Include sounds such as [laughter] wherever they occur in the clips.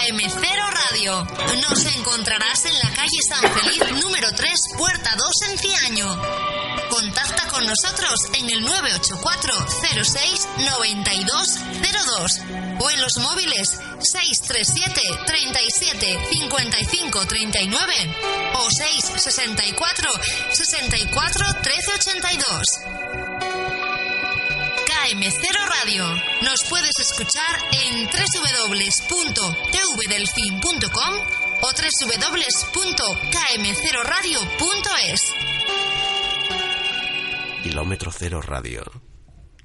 KM0 Radio. Nos encontrarás en la calle San Feliz número 3, puerta 2 en Ciaño. Contacta con nosotros en el 984 06 9202 o en los móviles 637 37 55 39 o 664 64 13 82. KM0 Radio. Nos puedes escuchar en www.tvdelfin.com o www.km0radio.es. Kilómetro Cero Radio.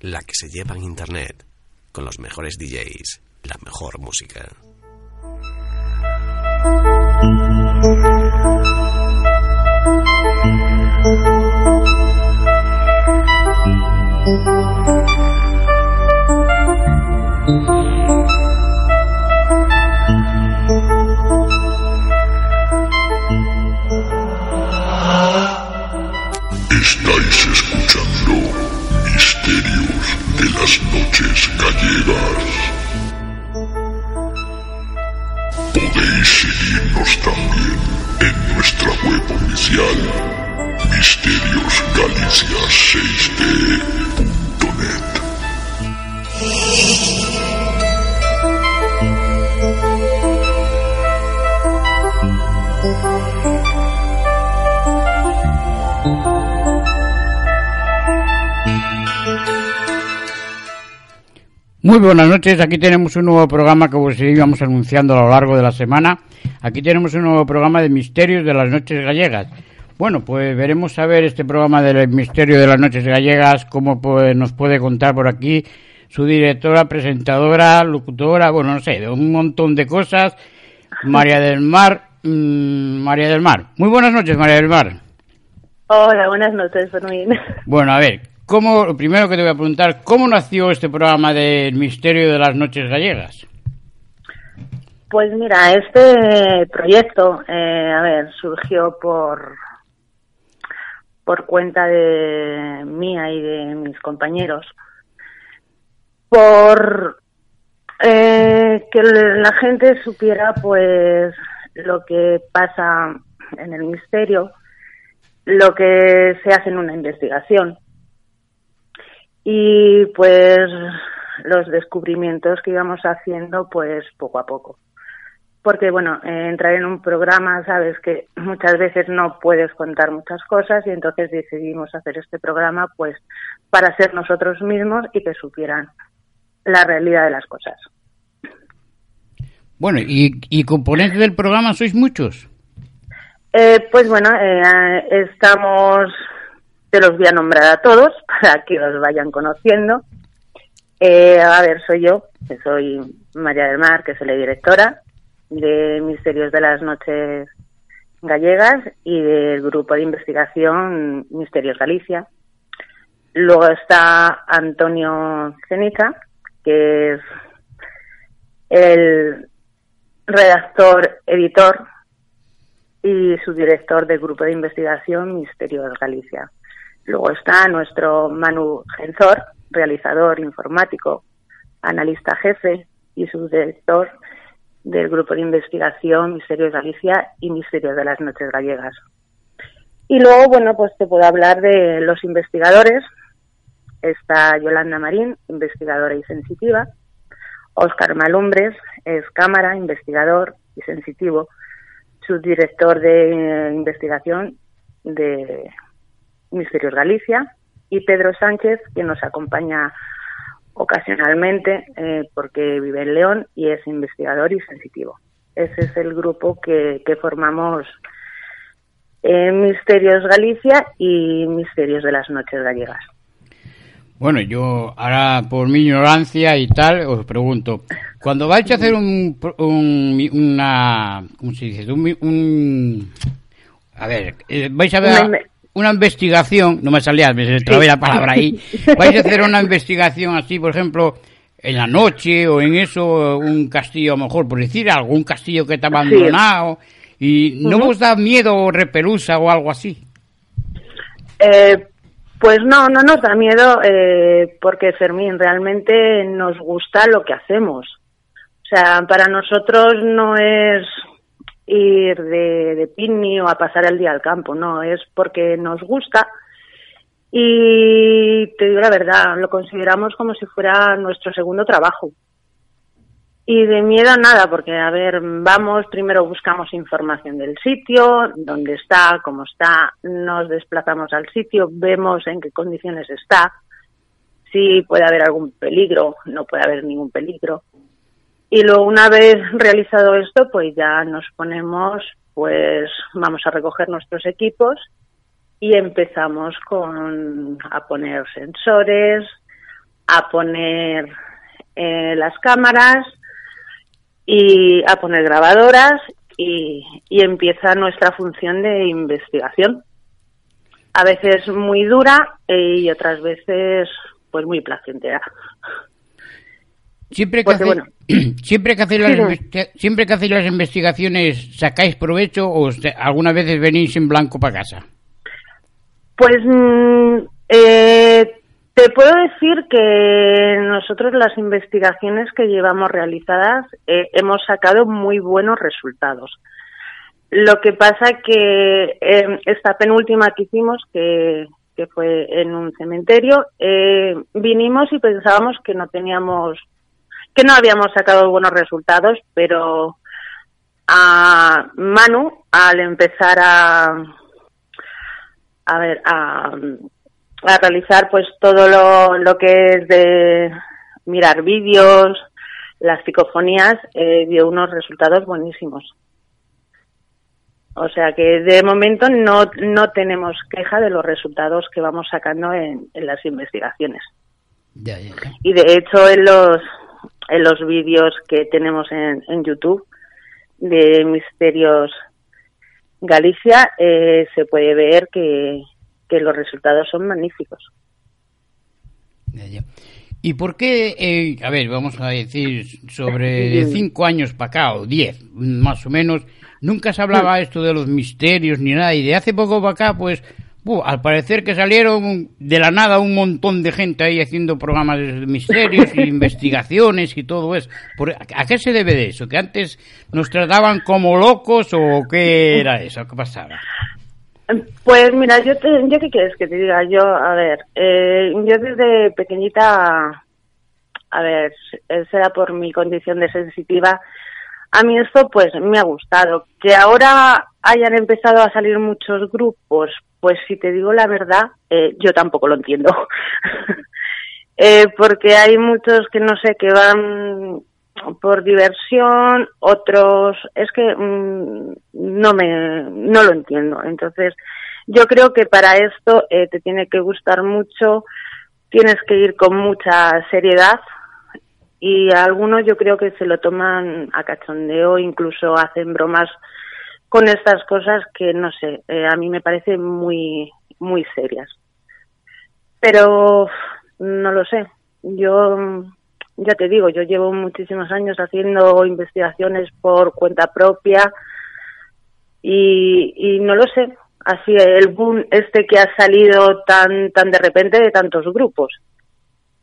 La que se lleva en Internet. Con los mejores DJs. La mejor música. De las Noches Gallegas. Podéis seguirnos también en nuestra web oficial misteriosgalicia6d.net. Muy buenas noches, aquí tenemos un nuevo programa que os íbamos anunciando a lo largo de la semana. Aquí tenemos un nuevo programa de Misterios de las Noches Gallegas. Bueno, pues veremos a ver este programa del Misterio de las Noches Gallegas, cómo pues, nos puede contar por aquí su directora, presentadora, locutora, bueno, no sé, de un montón de cosas. María del Mar, mm, María del Mar. Muy buenas noches, María del Mar. Hola, buenas noches, Fermín. Bueno, a ver, ¿cómo, lo primero que te voy a preguntar, ¿cómo nació este programa del Misterio de las Noches Gallegas? Pues mira, este proyecto, eh, a ver, surgió por por cuenta de mía y de mis compañeros, por eh, que la gente supiera pues lo que pasa en el misterio, lo que se hace en una investigación y pues los descubrimientos que íbamos haciendo pues poco a poco porque bueno, eh, entrar en un programa, sabes que muchas veces no puedes contar muchas cosas y entonces decidimos hacer este programa pues para ser nosotros mismos y que supieran la realidad de las cosas. Bueno, ¿y, y componentes del programa sois muchos? Eh, pues bueno, eh, estamos, te los voy a nombrar a todos [laughs] para que los vayan conociendo. Eh, a ver, soy yo, que soy María del Mar, que soy la directora de Misterios de las Noches Gallegas y del grupo de investigación Misterios Galicia. Luego está Antonio Cenica, que es el redactor, editor y su director del grupo de investigación Misterios Galicia. Luego está nuestro Manu Genzor, realizador informático, analista jefe y su director del grupo de investigación Misterios Galicia y Misterios de las Noches Gallegas. Y luego, bueno, pues te puedo hablar de los investigadores. Está Yolanda Marín, investigadora y sensitiva. Óscar Malumbres es cámara, investigador y sensitivo, subdirector de investigación de Misterios Galicia. Y Pedro Sánchez, que nos acompaña ocasionalmente eh, porque vive en León y es investigador y sensitivo. Ese es el grupo que, que formamos en Misterios Galicia y Misterios de las Noches Gallegas. Bueno, yo ahora por mi ignorancia y tal os pregunto, cuando vais a hacer un, un una, ¿cómo se dice? Un, un- a ver, eh, vais a ver Una- investigación, no me salía, me trabé la palabra ahí, [laughs] vais a hacer una investigación así, por ejemplo, en la noche o en eso, un castillo a lo mejor, por decir algún castillo que está abandonado, y no os da miedo o repelusa o algo así. Eh, pues no, no nos da miedo eh, porque Fermín realmente nos gusta lo que hacemos. O sea, para nosotros no es ir de, de o a pasar el día al campo, no, es porque nos gusta y te digo la verdad, lo consideramos como si fuera nuestro segundo trabajo. Y de miedo nada, porque a ver, vamos, primero buscamos información del sitio, dónde está, cómo está, nos desplazamos al sitio, vemos en qué condiciones está, si puede haber algún peligro, no puede haber ningún peligro. Y luego una vez realizado esto, pues ya nos ponemos, pues vamos a recoger nuestros equipos y empezamos con a poner sensores, a poner eh, las cámaras y a poner grabadoras y, y empieza nuestra función de investigación. A veces muy dura y otras veces pues muy placentera. Siempre que, [clears throat] siempre que hacéis las, siempre que hacéis las investigaciones, ¿sacáis provecho o algunas veces venís en blanco para casa? Pues mm, eh, te puedo decir que nosotros las investigaciones que llevamos realizadas eh, hemos sacado muy buenos resultados. Lo que pasa que eh, esta penúltima que hicimos, que, que fue en un cementerio, eh, vinimos y pensábamos que no teníamos, que no habíamos sacado buenos resultados, pero a Manu, al empezar a, a ver, a, a realizar pues todo lo, lo que es de mirar vídeos, las psicofonías, eh, dio unos resultados buenísimos. O sea que de momento no, no tenemos queja de los resultados que vamos sacando en, en las investigaciones. Y de hecho en los, en los vídeos que tenemos en, en YouTube de Misterios Galicia eh, se puede ver que, que los resultados son magníficos. ¿Y por qué, eh, a ver, vamos a decir, sobre cinco años para acá, o diez, más o menos, nunca se hablaba esto de los misterios ni nada, y de hace poco para acá, pues, al parecer que salieron de la nada un montón de gente ahí haciendo programas de misterios y [laughs] investigaciones y todo eso. ¿A qué se debe de eso? ¿Que antes nos trataban como locos o qué era eso? ¿Qué pasaba? Pues mira, yo, te, yo qué quieres que te diga, yo, a ver, eh, yo desde pequeñita, a ver, será por mi condición de sensitiva, a mí esto pues me ha gustado. Que ahora hayan empezado a salir muchos grupos, pues si te digo la verdad, eh, yo tampoco lo entiendo. [laughs] eh, porque hay muchos que no sé, que van por diversión, otros es que mm, no me no lo entiendo. Entonces, yo creo que para esto eh, te tiene que gustar mucho, tienes que ir con mucha seriedad y algunos yo creo que se lo toman a cachondeo, incluso hacen bromas con estas cosas que no sé, eh, a mí me parecen muy muy serias. Pero no lo sé. Yo ya te digo, yo llevo muchísimos años haciendo investigaciones por cuenta propia y, no lo sé, así el boom este que ha salido tan tan de repente de tantos grupos.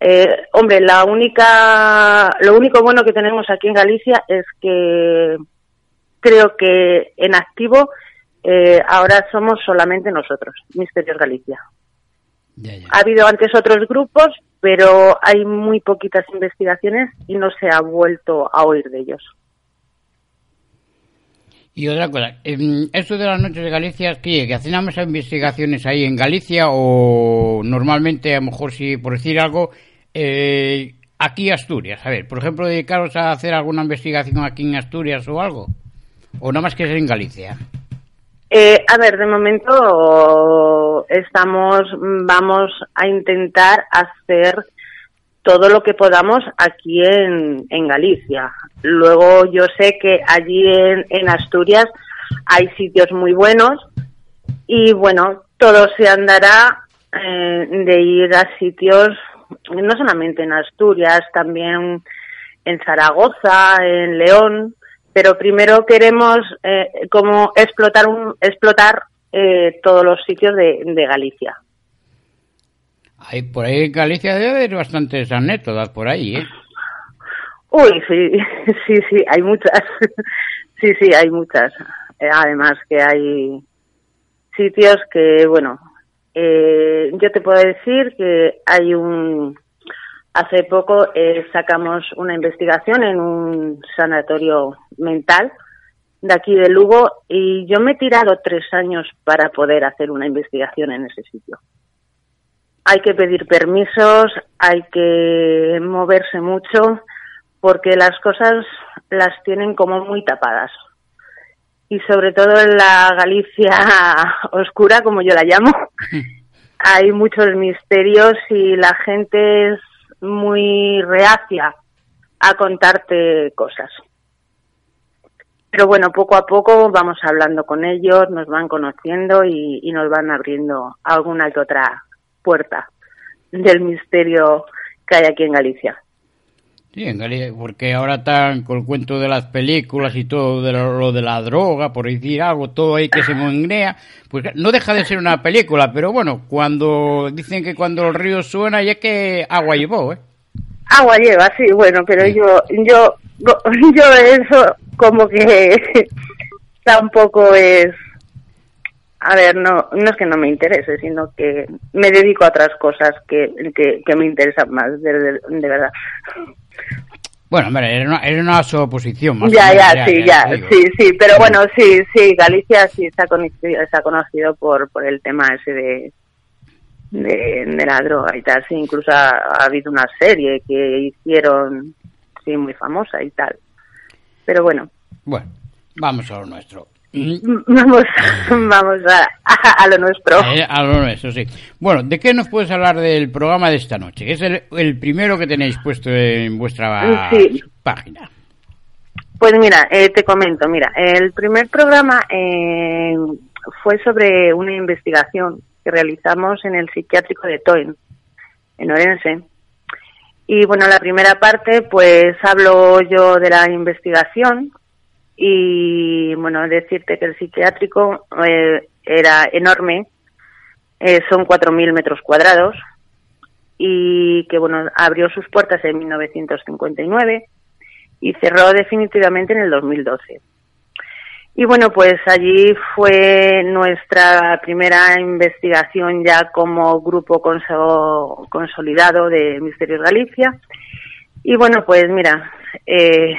Eh, hombre, la única, lo único bueno que tenemos aquí en Galicia es que creo que en activo eh, ahora somos solamente nosotros, Misterios Galicia. Ha habido antes otros grupos, pero hay muy poquitas investigaciones y no se ha vuelto a oír de ellos. Y otra cosa, esto de las noches de Galicia, ¿qué? ¿Que hacen más investigaciones ahí en Galicia o normalmente, a lo mejor, si por decir algo, eh, aquí Asturias? A ver, por ejemplo, dedicaros a hacer alguna investigación aquí en Asturias o algo. ¿O nada más que en Galicia? Eh, a ver, de momento estamos, vamos a intentar hacer todo lo que podamos aquí en, en Galicia. Luego yo sé que allí en, en Asturias hay sitios muy buenos y bueno, todo se andará eh, de ir a sitios, no solamente en Asturias, también en Zaragoza, en León, pero primero queremos eh, como explotar un, explotar eh, todos los sitios de, de Galicia. Hay, por ahí en Galicia debe haber bastantes anécdotas por ahí, ¿eh? Uy, sí, [laughs] sí, sí, hay muchas. [laughs] sí, sí, hay muchas. Eh, además que hay sitios que, bueno, eh, yo te puedo decir que hay un... Hace poco eh, sacamos una investigación en un sanatorio mental de aquí de Lugo y yo me he tirado tres años para poder hacer una investigación en ese sitio. Hay que pedir permisos, hay que moverse mucho porque las cosas las tienen como muy tapadas. Y sobre todo en la Galicia [laughs] oscura, como yo la llamo, [laughs] hay muchos misterios y la gente es muy reacia a contarte cosas. Pero bueno, poco a poco vamos hablando con ellos, nos van conociendo y, nos van abriendo alguna que otra puerta del misterio que hay aquí en Galicia. Sí, en Galicia, porque ahora están con el cuento de las películas y todo de lo, de la droga, por decir algo, todo ahí que se mongnea, pues no deja de ser una película, pero bueno, cuando dicen que cuando el río suena ya que agua llevó, ¿eh? Agua lleva, sí, bueno, pero yo, yo, [laughs] yo eso como que [laughs] tampoco es, a ver, no, no es que no me interese, sino que me dedico a otras cosas que, que, que me interesan más, de, de, de verdad. Bueno, hombre, era una, era una suposición más. Ya, ya, sí, ya, sí, sí, pero bueno, sí, sí, Galicia sí ha conocido, conocido por, por el tema ese de, de, de la droga y tal, sí, incluso ha, ha, habido una serie que hicieron, sí, muy famosa y tal. Pero bueno. Bueno, vamos a lo nuestro. Vamos, [laughs] vamos a, a, a lo nuestro. Eh, a lo nuestro, sí. Bueno, ¿de qué nos puedes hablar del programa de esta noche? Que es el, el primero que tenéis puesto en vuestra sí. página. Pues mira, eh, te comento, mira, el primer programa eh, fue sobre una investigación que realizamos en el psiquiátrico de Toin, en Orense. Y bueno, la primera parte, pues hablo yo de la investigación, y bueno, decirte que el psiquiátrico eh, era enorme, eh, son 4.000 metros cuadrados y que bueno, abrió sus puertas en 1959 y cerró definitivamente en el 2012. Y bueno, pues allí fue nuestra primera investigación ya como grupo consolidado de Misterios Galicia. Y bueno, pues mira, eh,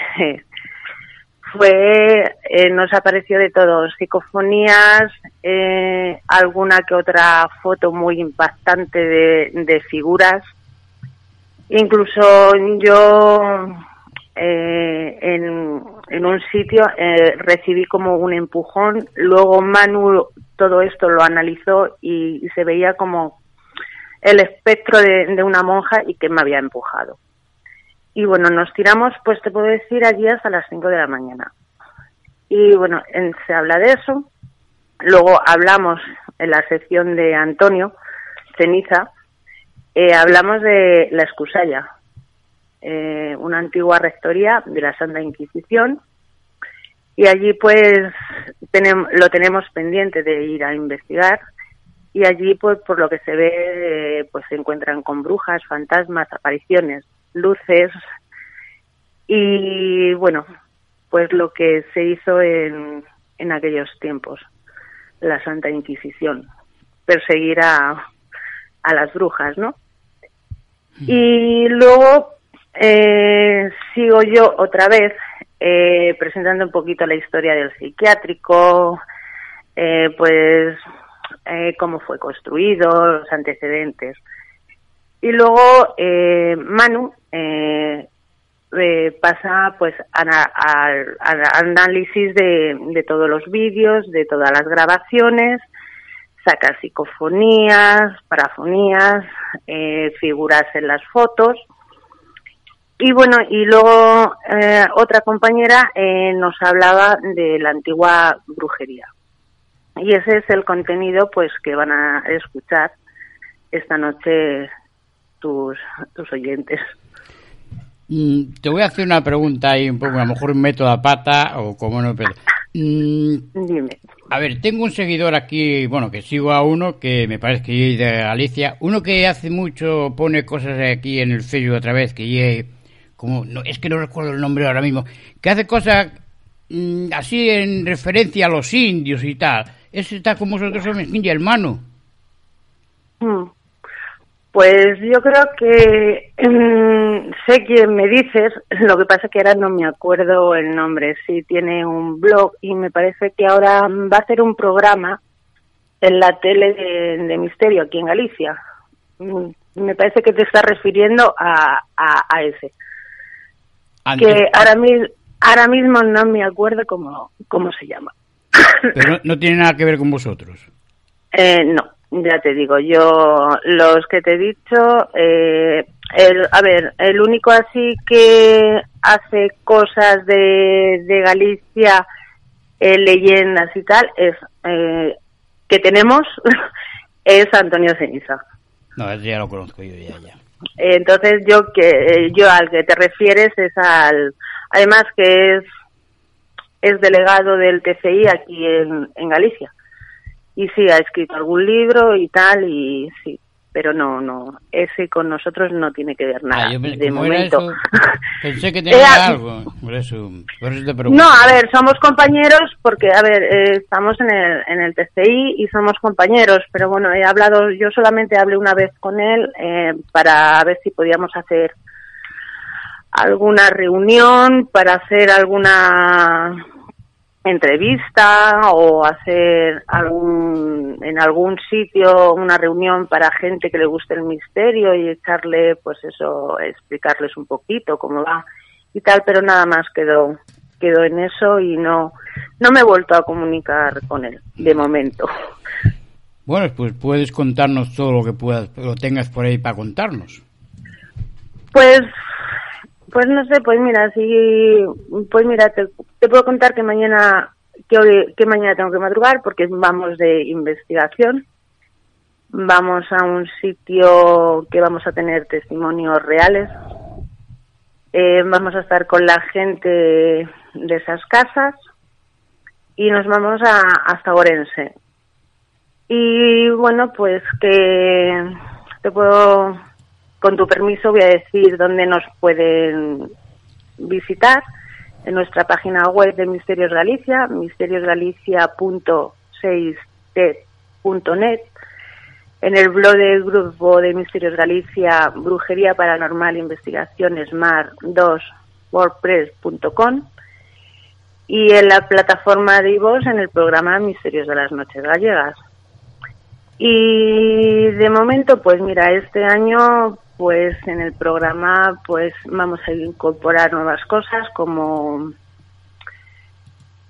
fue, eh, nos apareció de todo, psicofonías, eh, alguna que otra foto muy impactante de, de figuras. Incluso yo eh, en, en, un sitio eh, recibí como un empujón, luego Manu todo esto lo analizó y, y se veía como el espectro de, de una monja y que me había empujado. Y bueno, nos tiramos, pues te puedo decir, allí hasta las 5 de la mañana. Y bueno, en, se habla de eso. Luego hablamos en la sección de Antonio Ceniza, eh, hablamos de la Excusalla, eh, una antigua rectoría de la Santa Inquisición. Y allí pues lo tenemos pendiente de ir a investigar y allí pues por lo que se ve eh, pues se encuentran con brujas, fantasmas, apariciones, luces y bueno, pues lo que se hizo en, en aquellos tiempos, la Santa Inquisición, perseguir a, a las brujas, ¿no? Y luego eh, sigo yo otra vez eh, presentando un poquito la historia del psiquiátrico, eh, pues eh, cómo fue construido, los antecedentes. Y luego eh, Manu eh, eh, pasa pues al análisis de, de, todos los vídeos, de todas las grabaciones, saca psicofonías, parafonías, eh, figuras en las fotos. Y bueno, y luego eh, otra compañera nos hablaba de la antigua brujería. Y ese es el contenido pues que van a escuchar esta noche tus, tus oyentes. Mm, te voy a hacer una pregunta ahí un poco, a lo mejor meto la pata o como no, pero... Mm, Dime. A ver, tengo un seguidor aquí, bueno, que sigo a uno que me parece que es de Galicia, uno que hace mucho pone cosas aquí en el Facebook otra vez, que es como no, es que no recuerdo el nombre ahora mismo, que hace cosas mm, así en referencia a los indios y tal. Ese está con vosotros en y hermano. Mm. Pues yo creo que mm, sé quién me dices, [laughs] lo que pasa que ahora no me acuerdo el nombre. Sí, tiene un blog y me parece que ahora va a hacer un programa en la tele de, Misterio aquí en Galicia. Mm, me parece que te está refiriendo a, a, ese. Que ahora, ahora mismo no me acuerdo cómo, cómo se llama. [laughs] Pero no tiene nada que ver con vosotros. Eh, no. Ya te digo, yo los que te he dicho, eh, el, a ver, el único así que hace cosas de, de Galicia, eh, leyendas y tal, es eh, que tenemos, [laughs] es Antonio Ceniza. No, ya lo conozco yo, ya, ya. Entonces yo que yo al que te refieres es al, además que es es delegado del TCI aquí en, en Galicia y sí, ha escrito algún libro y tal, y sí, pero no, no, ese con nosotros no tiene que ver ah, nada. de momento. [laughs] pensé que tenía algo, por eso, No, a ver, somos compañeros porque, a ver, eh, estamos en el, en el TCI y somos compañeros, pero bueno, he hablado, yo solamente hablé una vez con él eh, para ver si podíamos hacer alguna reunión, para hacer alguna entrevista o hacer algún en algún sitio una reunión para gente que le guste el misterio y echarle pues eso explicarles un poquito cómo va y tal pero nada más quedó quedó en eso y no no me he vuelto a comunicar con él de momento. Bueno pues puedes contarnos todo lo que puedas lo tengas por ahí para contarnos. Pues pues no sé, pues mira, sí, pues mira, te, puedo contar que mañana, que mañana tengo que madrugar porque vamos de investigación. Vamos a un sitio que vamos a tener testimonios reales. Eh, vamos a estar con la gente de esas casas y nos vamos a, hasta Orense. Y bueno, pues que te puedo con tu permiso voy a decir dónde nos pueden visitar en nuestra página web de Misterios Galicia, misteriosgalicia.6t.net, en el blog del grupo de Misterios Galicia, Brujería Paranormal Investigaciones Mar 2 wordpress.com y en la plataforma de iVoox en el programa Misterios de las Noches Gallegas. Y de momento, pues mira, este año pues en el programa pues vamos a incorporar nuevas cosas como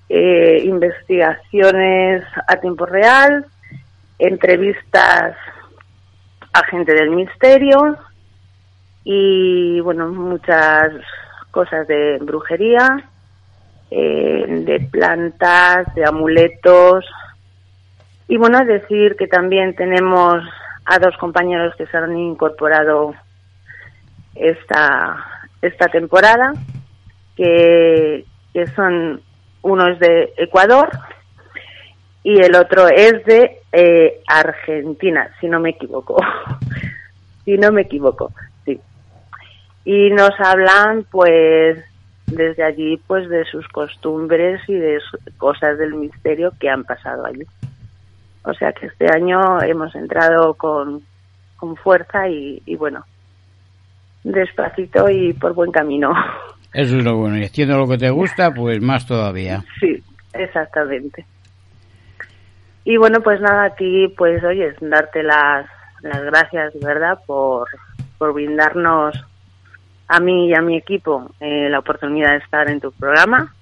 eh, investigaciones a tiempo real, entrevistas a gente del misterio y bueno muchas cosas de brujería, eh, de plantas, de amuletos. Y bueno decir que también tenemos a dos compañeros que se han incorporado esta, esta temporada, que, que son, uno es de Ecuador y el otro es de eh, Argentina, si no me equivoco. [laughs] si no me equivoco, sí. Y nos hablan, pues, desde allí, pues, de sus costumbres y de cosas del misterio que han pasado allí. O sea que este año hemos entrado con, con fuerza y, bueno, despacito y por buen camino. [laughs] Eso es lo bueno, y haciendo lo que te gusta, pues más todavía. Sí, exactamente. Y bueno, pues nada, a ti, pues oye, darte las, las gracias, ¿verdad?, por, por brindarnos a mí y a mi equipo eh, la oportunidad de estar en tu programa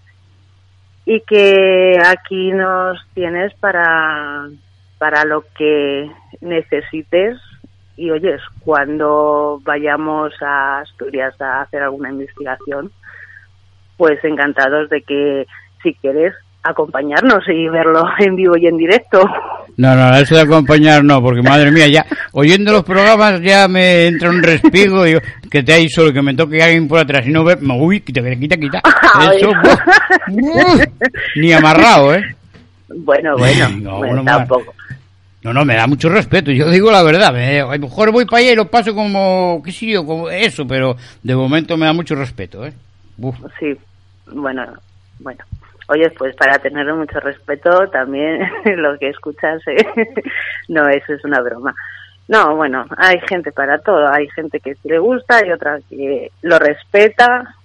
y que aquí nos tienes para para lo que necesites y oyes, cuando vayamos a Asturias a hacer alguna investigación, pues encantados de que si quieres acompañarnos y verlo [laughs] en vivo y en directo. No, no, eso de acompañar no, porque madre mía, ya oyendo los programas ya me entra un respigo y que te hay solo, que me toque alguien por atrás y no ve, uy, quita, quita, quita. [laughs] Eso, ni amarrado, ¿eh? Bueno, bueno, tampoco. No, no, me da mucho respeto, yo digo la verdad. Me, a lo mejor voy para allá y lo paso como, qué sé yo, como eso, pero de momento me da mucho respeto, ¿eh? Uf. Sí, bueno, bueno. Oye, pues para tener mucho respeto también [laughs] lo que escuchas, eh, [laughs] no, eso es una broma. No, bueno, hay gente para todo, hay gente que sí le gusta y otra que lo respeta,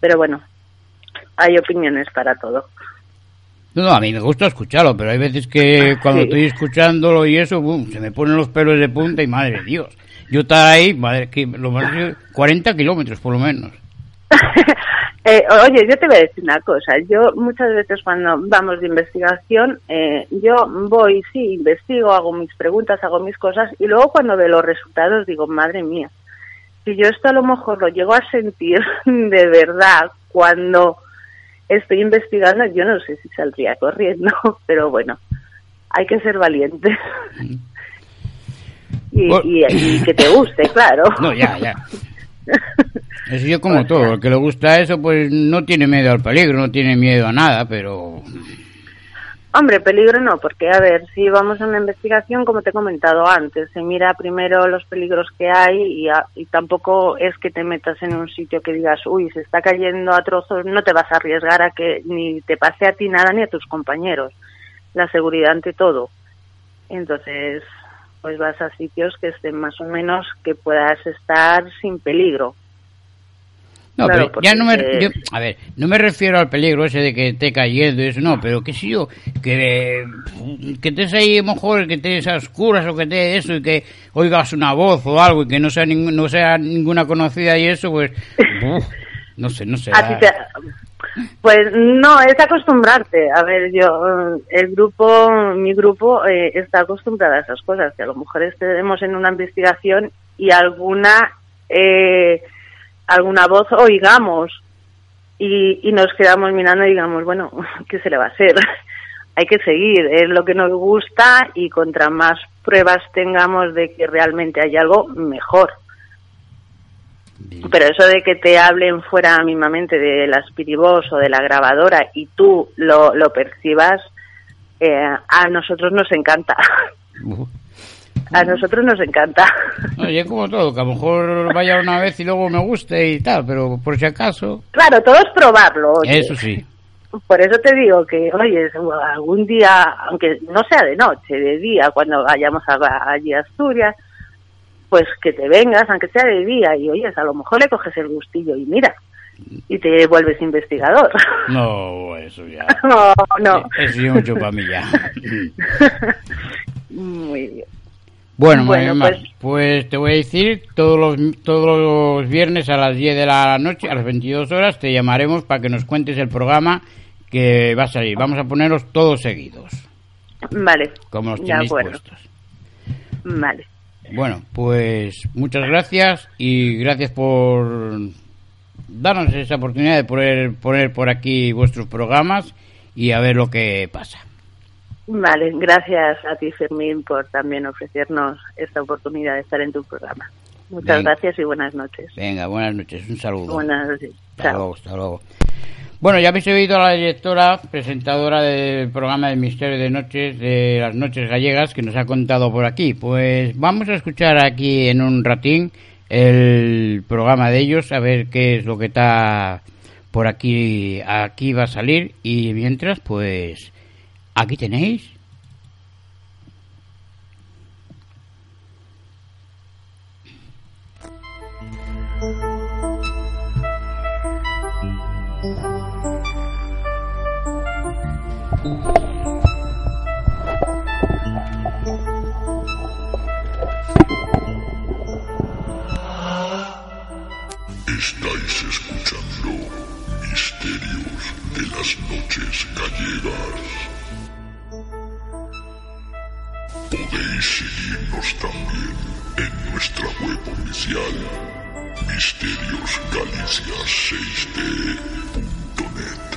pero bueno, hay opiniones para todo. No, no, a mí me gusta escucharlo, pero hay veces que cuando Sí. estoy escuchándolo y eso, boom, se me ponen los pelos de punta y madre de Dios. Yo estar ahí, madre, que lo más 40 kilómetros por lo menos. [laughs] Eh, oye, yo te voy a decir una cosa. Yo muchas veces cuando vamos de investigación, eh, yo voy, sí, investigo, hago mis preguntas, hago mis cosas y luego cuando veo los resultados digo, madre mía, si yo esto a lo mejor lo llego a sentir [laughs] de verdad cuando estoy investigando, yo no sé si saldría corriendo, [laughs] pero bueno, hay que ser valiente. [laughs] Y, Bueno. y- y que te guste, claro. No, ya, ya. [laughs] Eso yo como todo, el que le gusta eso, pues no tiene miedo al peligro, no tiene miedo a nada, pero... Hombre, peligro no, porque a ver, si vamos a una investigación, como te he comentado antes, se mira primero los peligros que hay y, a- y tampoco es que te metas en un sitio que digas, uy, se está cayendo a trozos, no te vas a arriesgar a que ni te pase a ti nada ni a tus compañeros. La seguridad ante todo. Entonces, pues vas a sitios que estén más o menos que puedas estar sin peligro. No, Claro, pero ya no me... yo- a ver, no me refiero al peligro ese de que esté cayendo y eso, no, pero qué sé yo, que, que estés ahí mejor, que estés a oscuras o que estés eso y que oigas una voz o algo y que no sea, ningún- no sea ninguna conocida y eso, pues... [laughs] uf, no sé, no sé. A ti te- Pues no, es acostumbrarte. A ver, yo, el grupo, mi grupo eh, está acostumbrado a esas cosas, que a lo mejor estemos en una investigación y alguna, eh, alguna voz oigamos y, y nos quedamos mirando y digamos, bueno, [laughs] ¿qué se le va a hacer? [laughs] Hay que seguir, es lo que nos gusta y contra más pruebas tengamos de que realmente hay algo, mejor. Pero eso de que te hablen fuera mismamente de la Spirivox o de la grabadora y tú lo, lo percibas, eh, a nosotros nos encanta. A nosotros nos encanta. No, yo como todo, que a lo mejor vaya una vez y luego me guste y tal, pero por si acaso... Claro, todo es probarlo. oye. Eso sí. Por eso te digo que, oye, algún día, aunque no sea de noche, de día, cuando vayamos a, allí a Asturias, pues que te vengas, aunque sea de día, y oyes, a lo mejor le coges el gustillo y mira, y te vuelves investigador. No, eso ya... [laughs] no, no. Eso ya mucho para mí ya. Muy bien. Bueno, pues- pues... te voy a decir, todos los, todos los viernes a las 10 de la noche, a las 22 horas, te llamaremos para que nos cuentes el programa que va a salir. Vamos a ponerlos todos seguidos, Vale. como los tenéis puestos. Vale. Bueno, pues muchas gracias y gracias por darnos esa oportunidad de poner, poner por aquí vuestros programas y a ver lo que pasa. Vale, gracias a ti, Fermín, por también ofrecernos esta oportunidad de estar en tu programa. Muchas Venga. gracias y buenas noches. Venga, buenas noches, un saludo. Buenas noches. Hasta Chao. luego, hasta luego. Bueno, ya habéis oído a la directora, presentadora del programa de Misterio de Noches, de las Noches Gallegas, que nos ha contado por aquí. Pues vamos a escuchar aquí en un ratín el programa de ellos, a ver qué es lo que está por aquí, aquí va a salir. Y mientras, pues, aquí tenéis. Estáis escuchando Misterios de las Noches Gallegas. Seguirnos también en nuestra web oficial misteriosgalicia6d.net.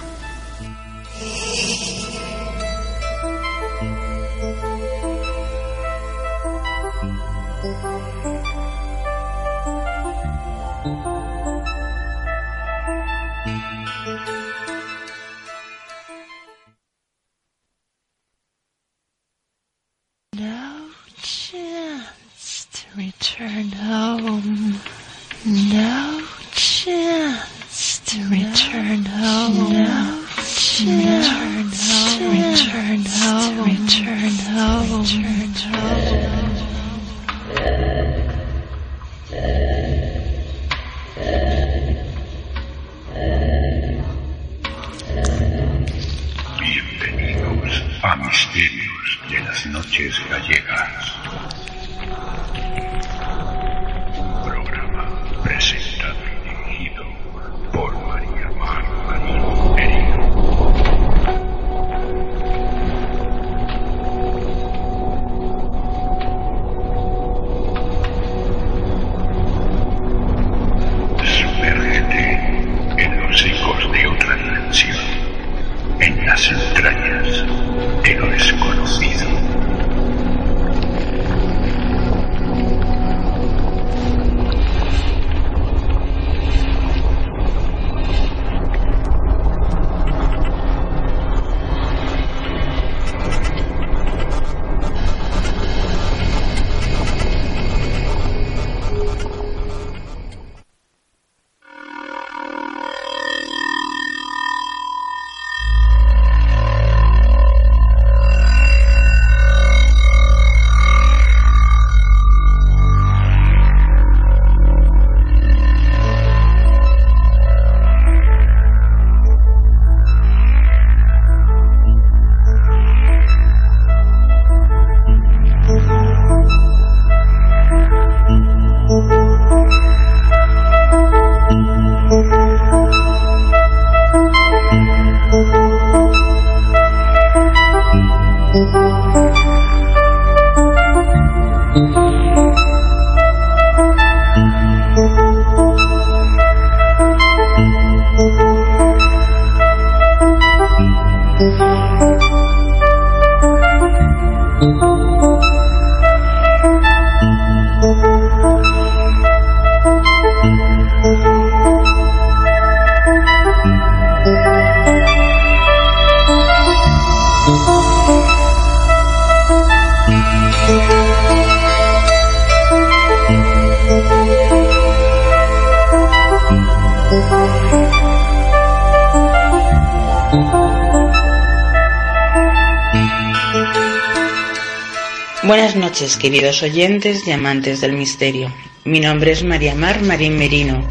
queridos oyentes y amantes del misterio. Mi nombre es María Mar Marín Merino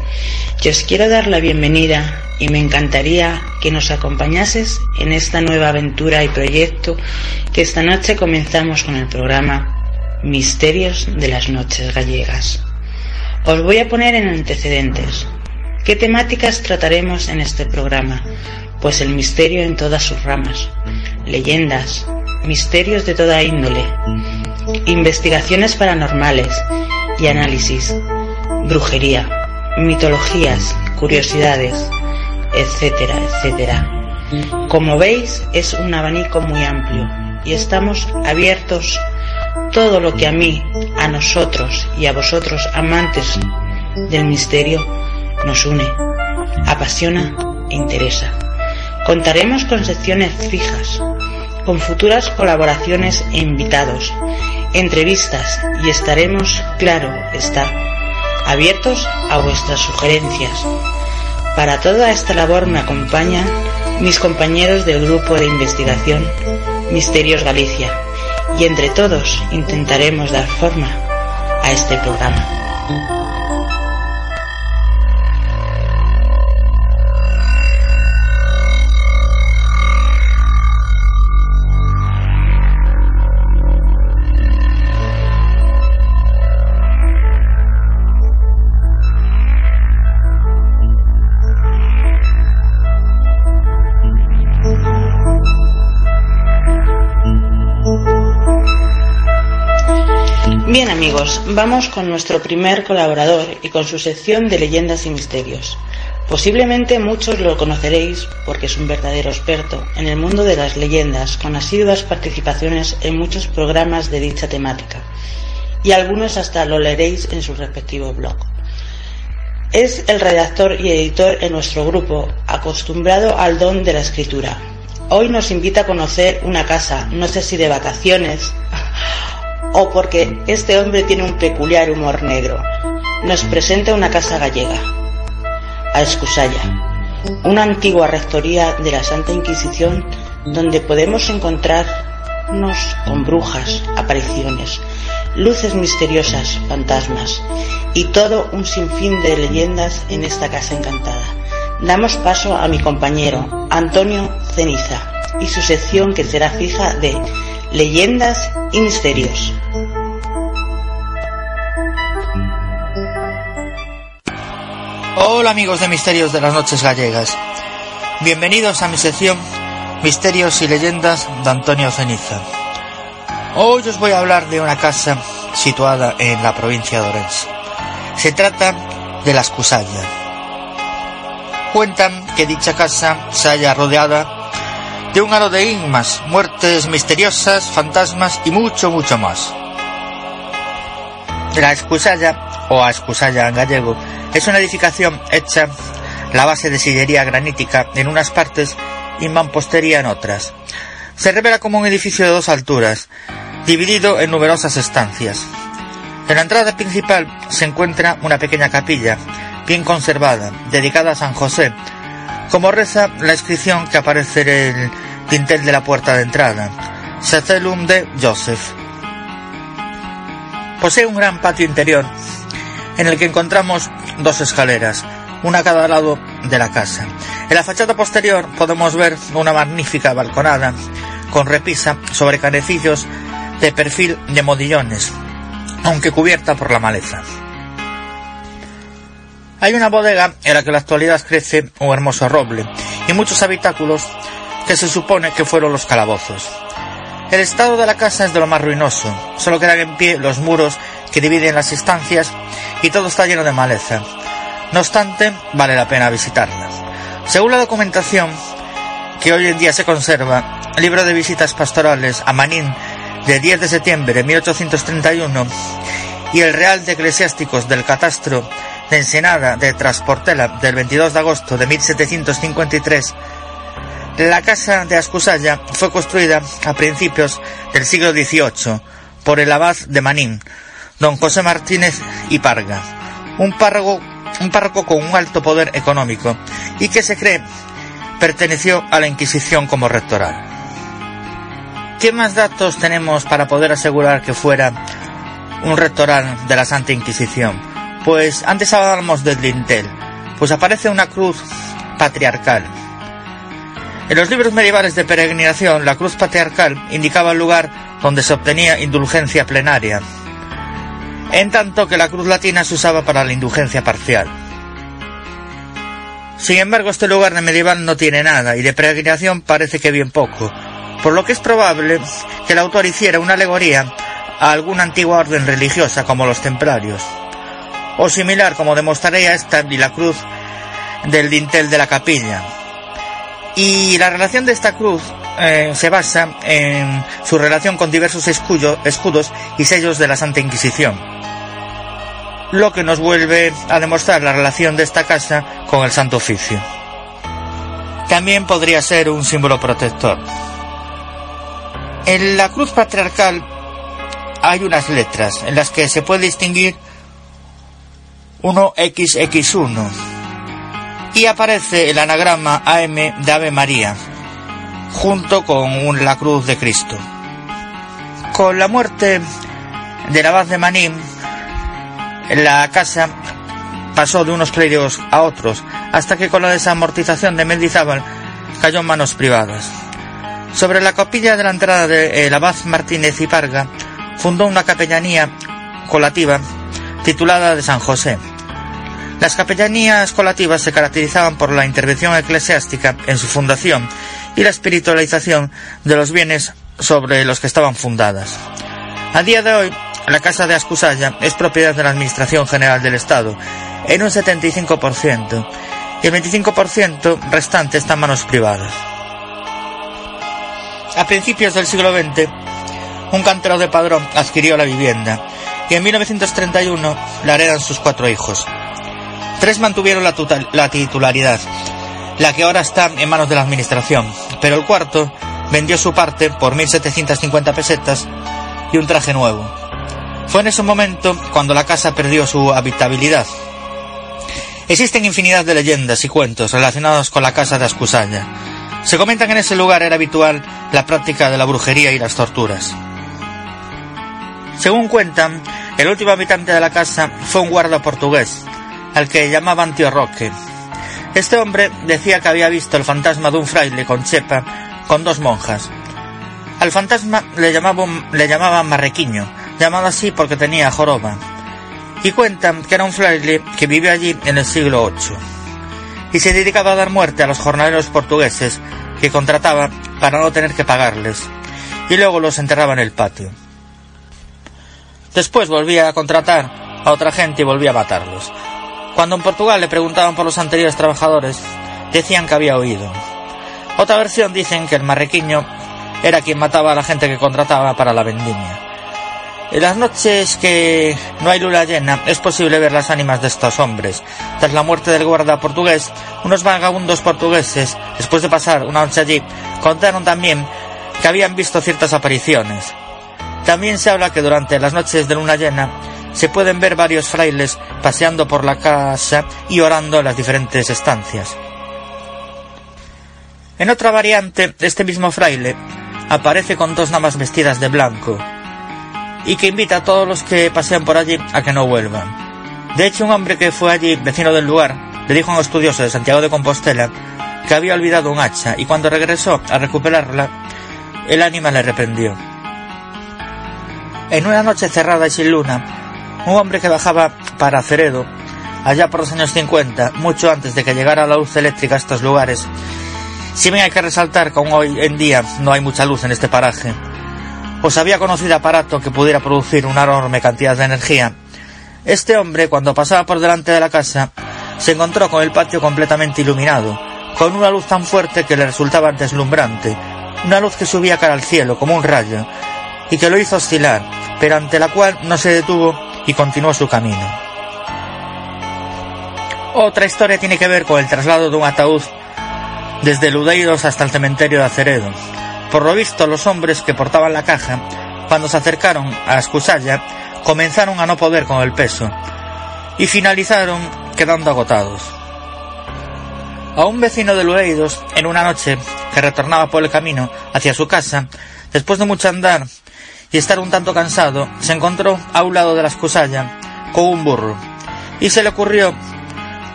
y os quiero dar la bienvenida y me encantaría que nos acompañases en esta nueva aventura y proyecto que esta noche comenzamos con el programa Misterios de las Noches Gallegas. Os voy a poner en antecedentes. ¿Qué temáticas trataremos en este programa? Pues el misterio en todas sus ramas, leyendas, misterios de toda índole, investigaciones paranormales y análisis, brujería, mitologías, curiosidades, etcétera, etcétera. Como veis, es un abanico muy amplio y estamos abiertos todo lo que a mí, a nosotros y a vosotros amantes del misterio nos une, apasiona e interesa. Contaremos con secciones fijas, con futuras colaboraciones e invitados, entrevistas y estaremos, claro está, abiertos a vuestras sugerencias. Para toda esta labor me acompañan mis compañeros del grupo de investigación Misterios Galicia y entre todos intentaremos dar forma a este programa. Vamos con nuestro primer colaborador y con su sección de leyendas y misterios. Posiblemente muchos lo conoceréis porque es un verdadero experto en el mundo de las leyendas, con asiduas participaciones en muchos programas de dicha temática, y algunos hasta lo leeréis en su respectivo blog. Es el redactor y editor en nuestro grupo, acostumbrado al don de la escritura. Hoy nos invita a conocer una casa, no sé si de vacaciones o porque este hombre tiene un peculiar humor negro. Nos presenta una casa gallega, a Escusaya, una antigua rectoría de la Santa Inquisición donde podemos encontrarnos con brujas, apariciones, luces misteriosas, fantasmas y todo un sinfín de leyendas en esta casa encantada. Damos paso a mi compañero Antonio Ceniza y su sección que será fija de leyendas y misterios. Hola amigos de Misterios de las Noches Gallegas. Bienvenidos a mi sección Misterios y Leyendas de Antonio Ceniza. Hoy os voy a hablar de una casa situada en la provincia de Orense. Se trata de la Escusalla. Cuentan que dicha casa se halla rodeada de un halo de inmas, muertes misteriosas, fantasmas y mucho, mucho más. La Escusalla, o Escusalla en gallego, es una edificación hecha la base de sillería granítica en unas partes y mampostería en otras. Se revela como un edificio de dos alturas, dividido en numerosas estancias. En la entrada principal se encuentra una pequeña capilla, bien conservada, dedicada a San José, como reza la inscripción que aparece en el dintel de la puerta de entrada, Sacelum de Joseph. Posee un gran patio interior en el que encontramos dos escaleras, una a cada lado de la casa. En la fachada posterior podemos ver una magnífica balconada con repisa sobre canecillos de perfil de modillones, aunque cubierta por la maleza. Hay una bodega en la que en la actualidad crece un hermoso roble y muchos habitáculos que se supone que fueron los calabozos. El estado de la casa es de lo más ruinoso, solo quedan en pie los muros que dividen las estancias y todo está lleno de maleza. No obstante, vale la pena visitarla. Según la documentación que hoy en día se conserva, libro de visitas pastorales a Manín de 10 de septiembre de 1831 y el Real de Eclesiásticos del Catastro de Ensenada de Transportela del 22 de agosto de 1753, la casa de Ascusalla fue construida a principios del siglo XVIII por el abad de Manín, don José Martínez y Parga, un un párroco con un alto poder económico y que se cree perteneció a la Inquisición como rectoral. ¿Qué más datos tenemos para poder asegurar que fuera un rectoral de la Santa Inquisición? Pues antes hablábamos del dintel, pues aparece una cruz patriarcal. En los libros medievales de peregrinación, la cruz patriarcal indicaba el lugar donde se obtenía indulgencia plenaria, en tanto que la cruz latina se usaba para la indulgencia parcial. Sin embargo, este lugar de medieval no tiene nada y de peregrinación parece que bien poco, por lo que es probable que el autor hiciera una alegoría a alguna antigua orden religiosa como los templarios, o similar como demostraría esta y la cruz del dintel de la capilla. Y la relación de esta cruz eh, se basa en su relación con diversos escudo, escudos y sellos de la Santa Inquisición, lo que nos vuelve a demostrar la relación de esta casa con el Santo Oficio. También podría ser un símbolo protector. En la cruz patriarcal hay unas letras en las que se puede distinguir uno XX1 y aparece el anagrama AM de Ave María junto con la cruz de Cristo. Con la muerte del abad de Manín, la casa pasó de unos clérigos a otros hasta que con la desamortización de Mendizábal cayó en manos privadas. Sobre la capilla de la entrada de el abad Martínez y Parga fundó una capellanía colativa titulada de San José. Las capellanías colativas se caracterizaban por la intervención eclesiástica en su fundación y la espiritualización de los bienes sobre los que estaban fundadas. A día de hoy, la Casa de Ascusalla es propiedad de la Administración General del Estado en un 75% y el 25% restante está en manos privadas. A principios del siglo XX, un cantero de Padrón adquirió la vivienda y en 1931 la heredan sus cuatro hijos. Tres mantuvieron la, la titularidad, la que ahora está en manos de la Administración, pero el cuarto vendió su parte por 1.750 pesetas y un traje nuevo. Fue en ese momento cuando la casa perdió su habitabilidad. Existen infinidad de leyendas y cuentos relacionados con la casa de Ascusalla. Se comenta que en ese lugar era habitual la práctica de la brujería y las torturas. Según cuentan, el último habitante de la casa fue un guarda portugués, al que llamaban Tío Roque. Este hombre decía que había visto el fantasma de un fraile con chepa con dos monjas. Al fantasma le llamaban, Marrequiño, llamado así porque tenía joroba, y cuentan que era un fraile que vivió allí en el siglo VIII, y se dedicaba a dar muerte a los jornaleros portugueses que contrataba para no tener que pagarles, y luego los enterraba en el patio. Después volvía a contratar a otra gente y volvía a matarlos. Cuando en Portugal le preguntaban por los anteriores trabajadores, decían que había oído. Otra versión dicen que el marrequiño era quien mataba a la gente que contrataba para la vendimia. En las noches que no hay luna llena es posible ver las ánimas de estos hombres. Tras la muerte del guarda portugués, unos vagabundos portugueses, después de pasar una noche allí, contaron también que habían visto ciertas apariciones. También se habla que durante las noches de luna llena se pueden ver varios frailes paseando por la casa y orando en las diferentes estancias. En otra variante, este mismo fraile aparece con dos namas vestidas de blanco y que invita a todos los que pasean por allí a que no vuelvan. De hecho, un hombre que fue allí, vecino del lugar, le dijo a un estudioso de Santiago de Compostela que había olvidado un hacha y cuando regresó a recuperarla, el ánima le reprendió. En una noche cerrada y sin luna, un hombre que bajaba para Ceredo, allá por los años 50, mucho antes de que llegara la luz eléctrica a estos lugares, si bien hay que resaltar que aún hoy en día no hay mucha luz en este paraje, pues había conocido aparato que pudiera producir una enorme cantidad de energía. Este hombre, cuando pasaba por delante de la casa, se encontró con el patio completamente iluminado, con una luz tan fuerte que le resultaba deslumbrante, una luz que subía cara al cielo como un rayo, y que lo hizo oscilar, pero ante la cual no se detuvo y continuó su camino. Otra historia tiene que ver con el traslado de un ataúd desde Ludeiros hasta el cementerio de Aceredo. Por lo visto, los hombres que portaban la caja, cuando se acercaron a Escusalla, comenzaron a no poder con el peso y finalizaron quedando agotados. A un vecino de Lueidos, en una noche que retornaba por el camino hacia su casa, después de mucho andar y estar un tanto cansado, se encontró a un lado de la escusalla con un burro y se le ocurrió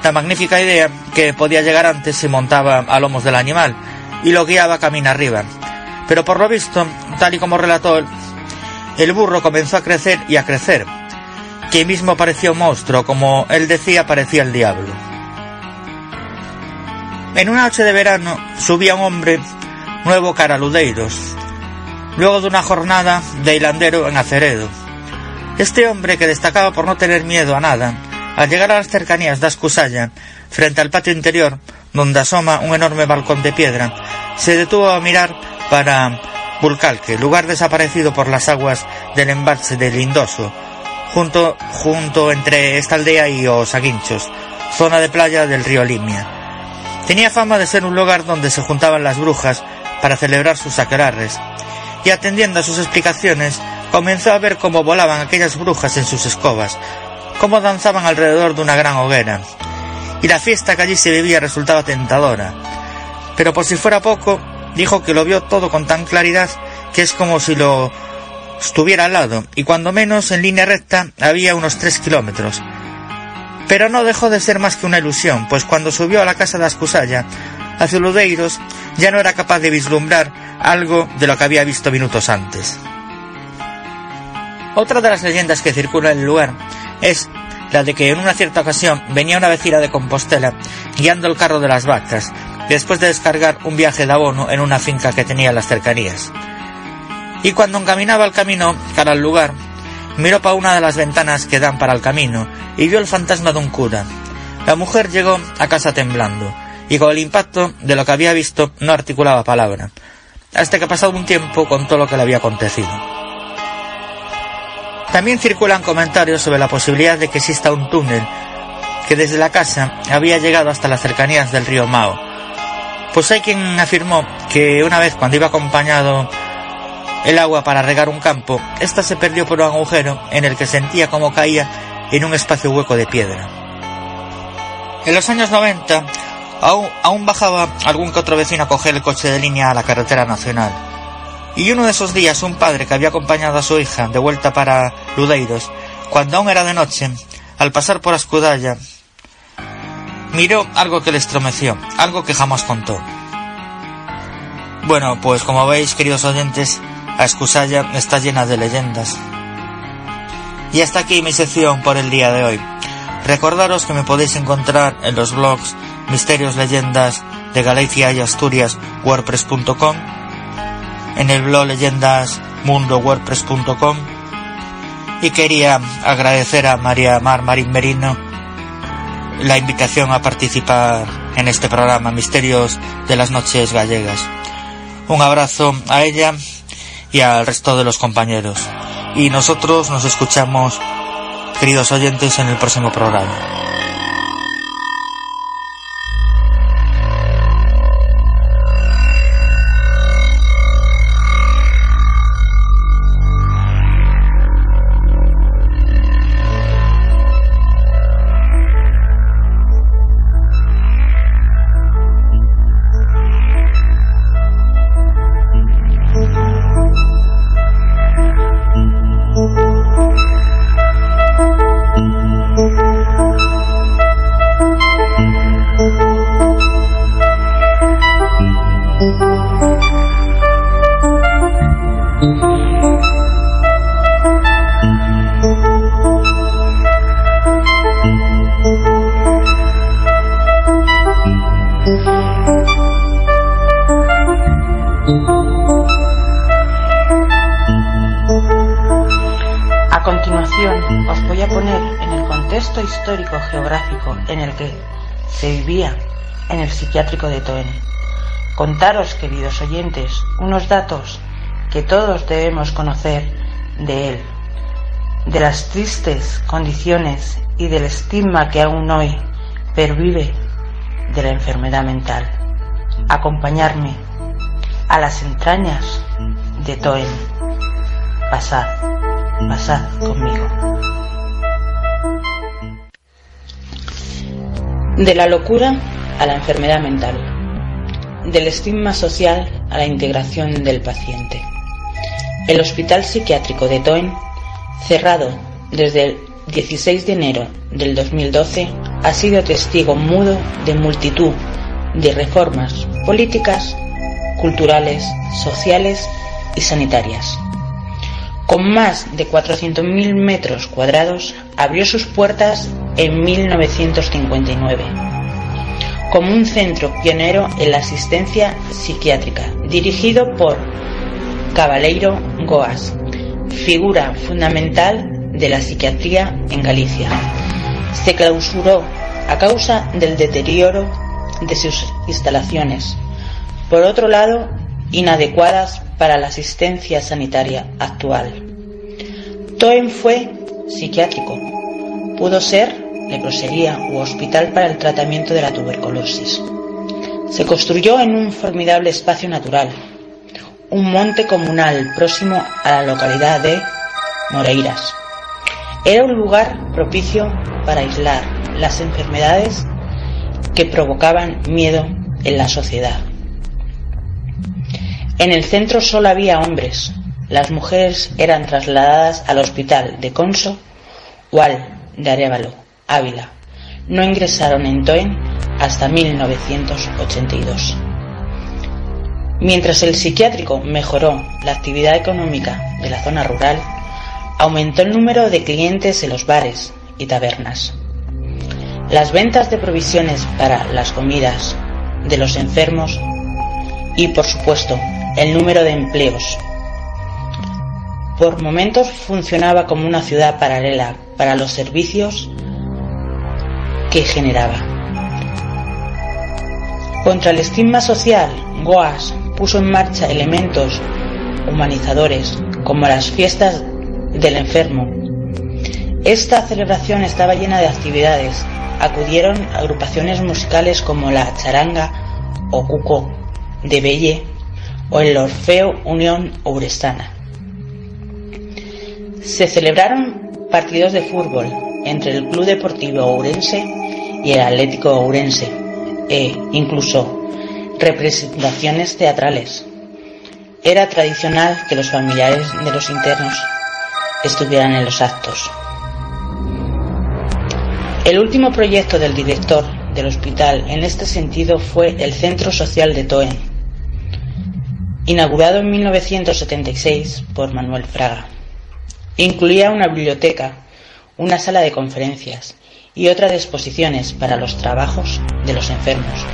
la magnífica idea que podía llegar antes si montaba a lomos del animal y lo guiaba camino arriba. Pero por lo visto, tal y como relató, el burro comenzó a crecer y a crecer, que mismo parecía un monstruo, como él decía parecía el diablo. En una noche de verano subía un hombre nuevo cara a luego de una jornada de hilandero en Aceredo. Este hombre, que destacaba por no tener miedo a nada, al llegar a las cercanías de Ascusalla, frente al patio interior, donde asoma un enorme balcón de piedra, se detuvo a mirar para Bulcalque, lugar desaparecido por las aguas del embalse de Lindoso, junto, junto entre esta aldea y Osaguinchos, zona de playa del río Limia. Tenía fama de ser un lugar donde se juntaban las brujas para celebrar sus aquelarres, y atendiendo a sus explicaciones, comenzó a ver cómo volaban aquellas brujas en sus escobas, cómo danzaban alrededor de una gran hoguera, y la fiesta que allí se vivía resultaba tentadora. Pero por si fuera poco, dijo que lo vio todo con tan claridad que es como si lo estuviera al lado, y cuando menos en línea recta había unos tres kilómetros. Pero no dejó de ser más que una ilusión, pues cuando subió a la casa de Ascusalla, a Zuludeiros, ya no era capaz de vislumbrar algo de lo que había visto minutos antes. Otra de las leyendas que circula en el lugar es la de que en una cierta ocasión venía una vecina de Compostela guiando el carro de las vacas, después de descargar un viaje de abono en una finca que tenía en las cercanías. Y cuando encaminaba el camino cara al lugar, miró para una de las ventanas que dan para el camino y vio el fantasma de un cura. La mujer llegó a casa temblando y con el impacto de lo que había visto no articulaba palabra, hasta que pasado un tiempo contó lo que le había acontecido. También circulan comentarios sobre la posibilidad de que exista un túnel que desde la casa había llegado hasta las cercanías del río Mao. Pues hay quien afirmó que una vez cuando iba acompañado el agua para regar un campo, ésta se perdió por un agujero en el que sentía como caía en un espacio hueco de piedra. En los años 90 aún, bajaba algún que otro vecino a coger el coche de línea a la carretera nacional. Y uno de esos días un padre que había acompañado a su hija de vuelta para Ludeiros, cuando aún era de noche, al pasar por Ascudalla, miró algo que le estremeció, algo que jamás contó. Bueno, pues como veis, queridos oyentes, a Escusalla está llena de leyendas. Y hasta aquí mi sección por el día de hoy. Recordaros que me podéis encontrar en los blogs Misterios Leyendas de Galicia y Asturias wordpress.com, en el blog leyendas mundo wordpress.com y quería agradecer a María Mar Marín Merino la invitación a participar en este programa Misterios de las Noches Gallegas. Un abrazo a ella y al resto de los compañeros. Y nosotros nos escuchamos, queridos oyentes, en el próximo programa. Psiquiátrico de Toen. Contaros, queridos oyentes, unos datos que todos debemos conocer de él, de las tristes condiciones y del estigma que aún hoy pervive de la enfermedad mental. Acompañarme a las entrañas de Toen. Pasad, pasad De la locura a la enfermedad mental, del estigma social a la integración del paciente. El Hospital Psiquiátrico de Toen, cerrado desde el 16 de enero del 2012, ha sido testigo mudo de multitud de reformas políticas, culturales, sociales y sanitarias. Con más de 400.000 metros cuadrados, abrió sus puertas en 1959 como un centro pionero en la asistencia psiquiátrica, dirigido por Cabaleiro Goas, figura fundamental de la psiquiatría en Galicia. Se clausuró a causa del deterioro de sus instalaciones. Por otro lado, inadecuadas para la asistencia sanitaria actual. Toen fue psiquiátrico. Pudo ser leprosería u hospital para el tratamiento de la tuberculosis. Se construyó en un formidable espacio natural, un monte comunal próximo a la localidad de Moreiras. Era un lugar propicio para aislar las enfermedades que provocaban miedo en la sociedad. En el centro solo había hombres. Las mujeres eran trasladadas al hospital de Conso o al de Arevalo. Ávila. No ingresaron en Toen hasta 1982. Mientras el psiquiátrico mejoró la actividad económica de la zona rural, aumentó el número de clientes en los bares y tabernas. Las ventas de provisiones para las comidas de los enfermos y, por supuesto, el número de empleos. Por momentos funcionaba como una ciudad paralela para los servicios que generaba. Contra el estigma social, Goas puso en marcha elementos humanizadores como las fiestas del enfermo. Esta celebración estaba llena de actividades. Acudieron agrupaciones musicales como la charanga o cuco de Belle o el Orfeo Unión Ourestana. Se celebraron partidos de fútbol entre el Club Deportivo Ourense y el Atlético Ourense, e incluso representaciones teatrales. Era tradicional que los familiares de los internos estuvieran en los actos. El último proyecto del director del hospital en este sentido fue el Centro Social de Toen, inaugurado en 1976 por Manuel Fraga. Incluía una biblioteca, una sala de conferencias y otra de exposiciones para los trabajos de los enfermos.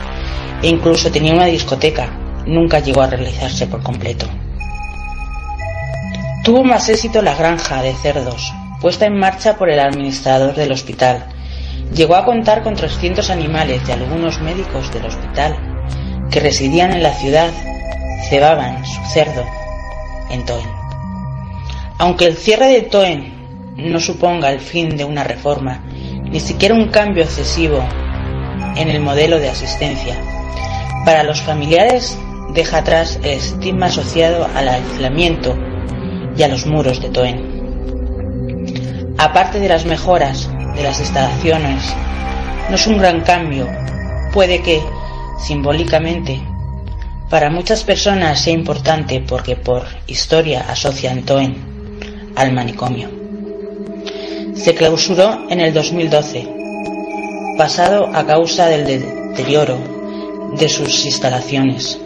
E incluso tenía una discoteca, nunca llegó a realizarse por completo. Tuvo más éxito la granja de cerdos, puesta en marcha por el administrador del hospital. Llegó a contar con 300 animales y algunos médicos del hospital que residían en la ciudad cebaban su cerdo en Toen. Aunque el cierre de Toen no suponga el fin de una reforma, ni siquiera un cambio excesivo en el modelo de asistencia, para los familiares deja atrás el estigma asociado al aislamiento y a los muros de Toen. Aparte de las mejoras de las instalaciones, no es un gran cambio, puede que, simbólicamente, para muchas personas sea importante porque por historia asocian Toen al manicomio. Se clausuró en el 2012, pasado a causa del deterioro de sus instalaciones.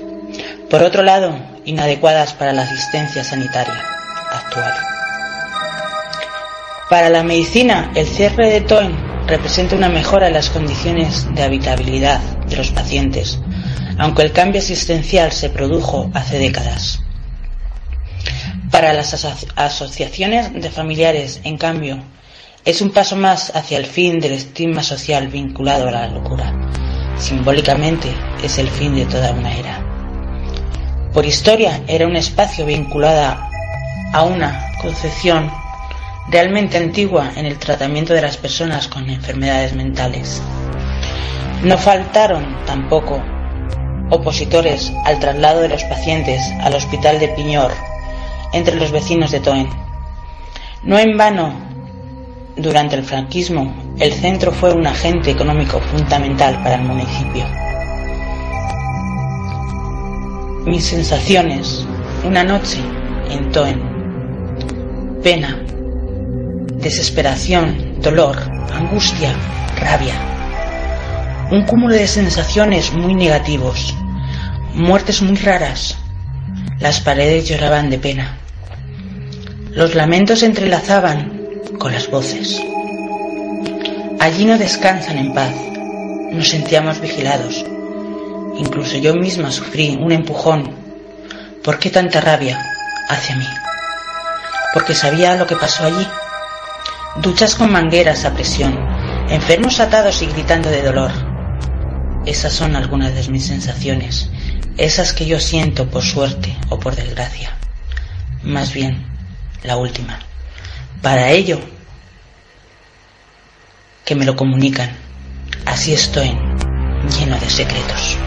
Por otro lado, inadecuadas para la asistencia sanitaria actual. Para la medicina, el cierre de Toen representa una mejora en las condiciones de habitabilidad de los pacientes, aunque el cambio asistencial se produjo hace décadas. Para las asociaciones de familiares, en cambio, es un paso más hacia el fin del estigma social vinculado a la locura. Simbólicamente es el fin de toda una era. Por historia era un espacio vinculado a una concepción realmente antigua en el tratamiento de las personas con enfermedades mentales. No faltaron tampoco opositores al traslado de los pacientes al hospital de Piñor entre los vecinos de Toen. No en vano, durante el franquismo, el centro fue un agente económico fundamental para el municipio. Mis sensaciones, una noche en Toen, pena, desesperación, dolor, angustia, rabia. Un cúmulo de sensaciones muy negativos, muertes muy raras. Las paredes lloraban de pena. Los lamentos se entrelazaban con las voces. Allí no descansan en paz. Nos sentíamos vigilados. Incluso yo misma sufrí un empujón. ¿Por qué tanta rabia hacia mí? Porque sabía lo que pasó allí. Duchas con mangueras a presión, enfermos atados y gritando de dolor. Esas son algunas de mis sensaciones esas que yo siento por suerte o por desgracia. Más bien, la última. Para ello, que me lo comunican. Así estoy, lleno de secretos.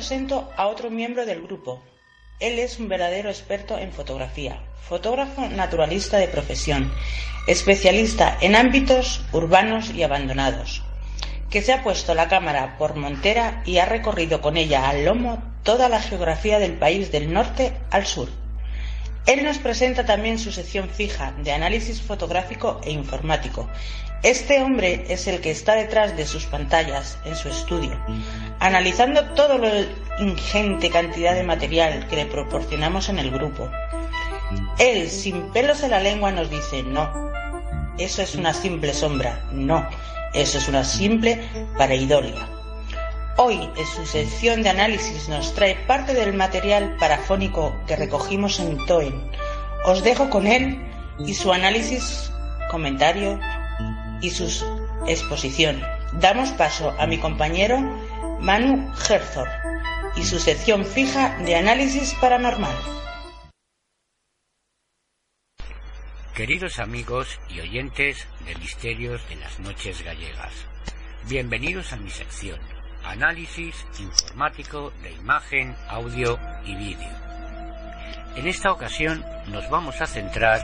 Presento a otro miembro del grupo. Él es un verdadero experto en fotografía, fotógrafo naturalista de profesión, especialista en ámbitos urbanos y abandonados, que se ha puesto la cámara por montera y ha recorrido con ella al lomo toda la geografía del país del norte al sur. Él nos presenta también su sección fija de análisis fotográfico e informático. Este hombre es el que está detrás de sus pantallas en su estudio, analizando toda la ingente cantidad de material que le proporcionamos en el grupo. Él, sin pelos en la lengua, nos dice, no, eso es una simple sombra, no, eso es una simple pareidolia. Hoy, en su sección de análisis, nos trae parte del material parafónico que recogimos en Toen. Os dejo con él y su análisis, comentario y su exposición. damos paso a mi compañero Manu Herzog y su sección fija de análisis paranormal. Queridos amigos y oyentes de Misterios de las Noches Gallegas, bienvenidos a mi sección, análisis informático de imagen, audio y vídeo. En esta ocasión nos vamos a centrar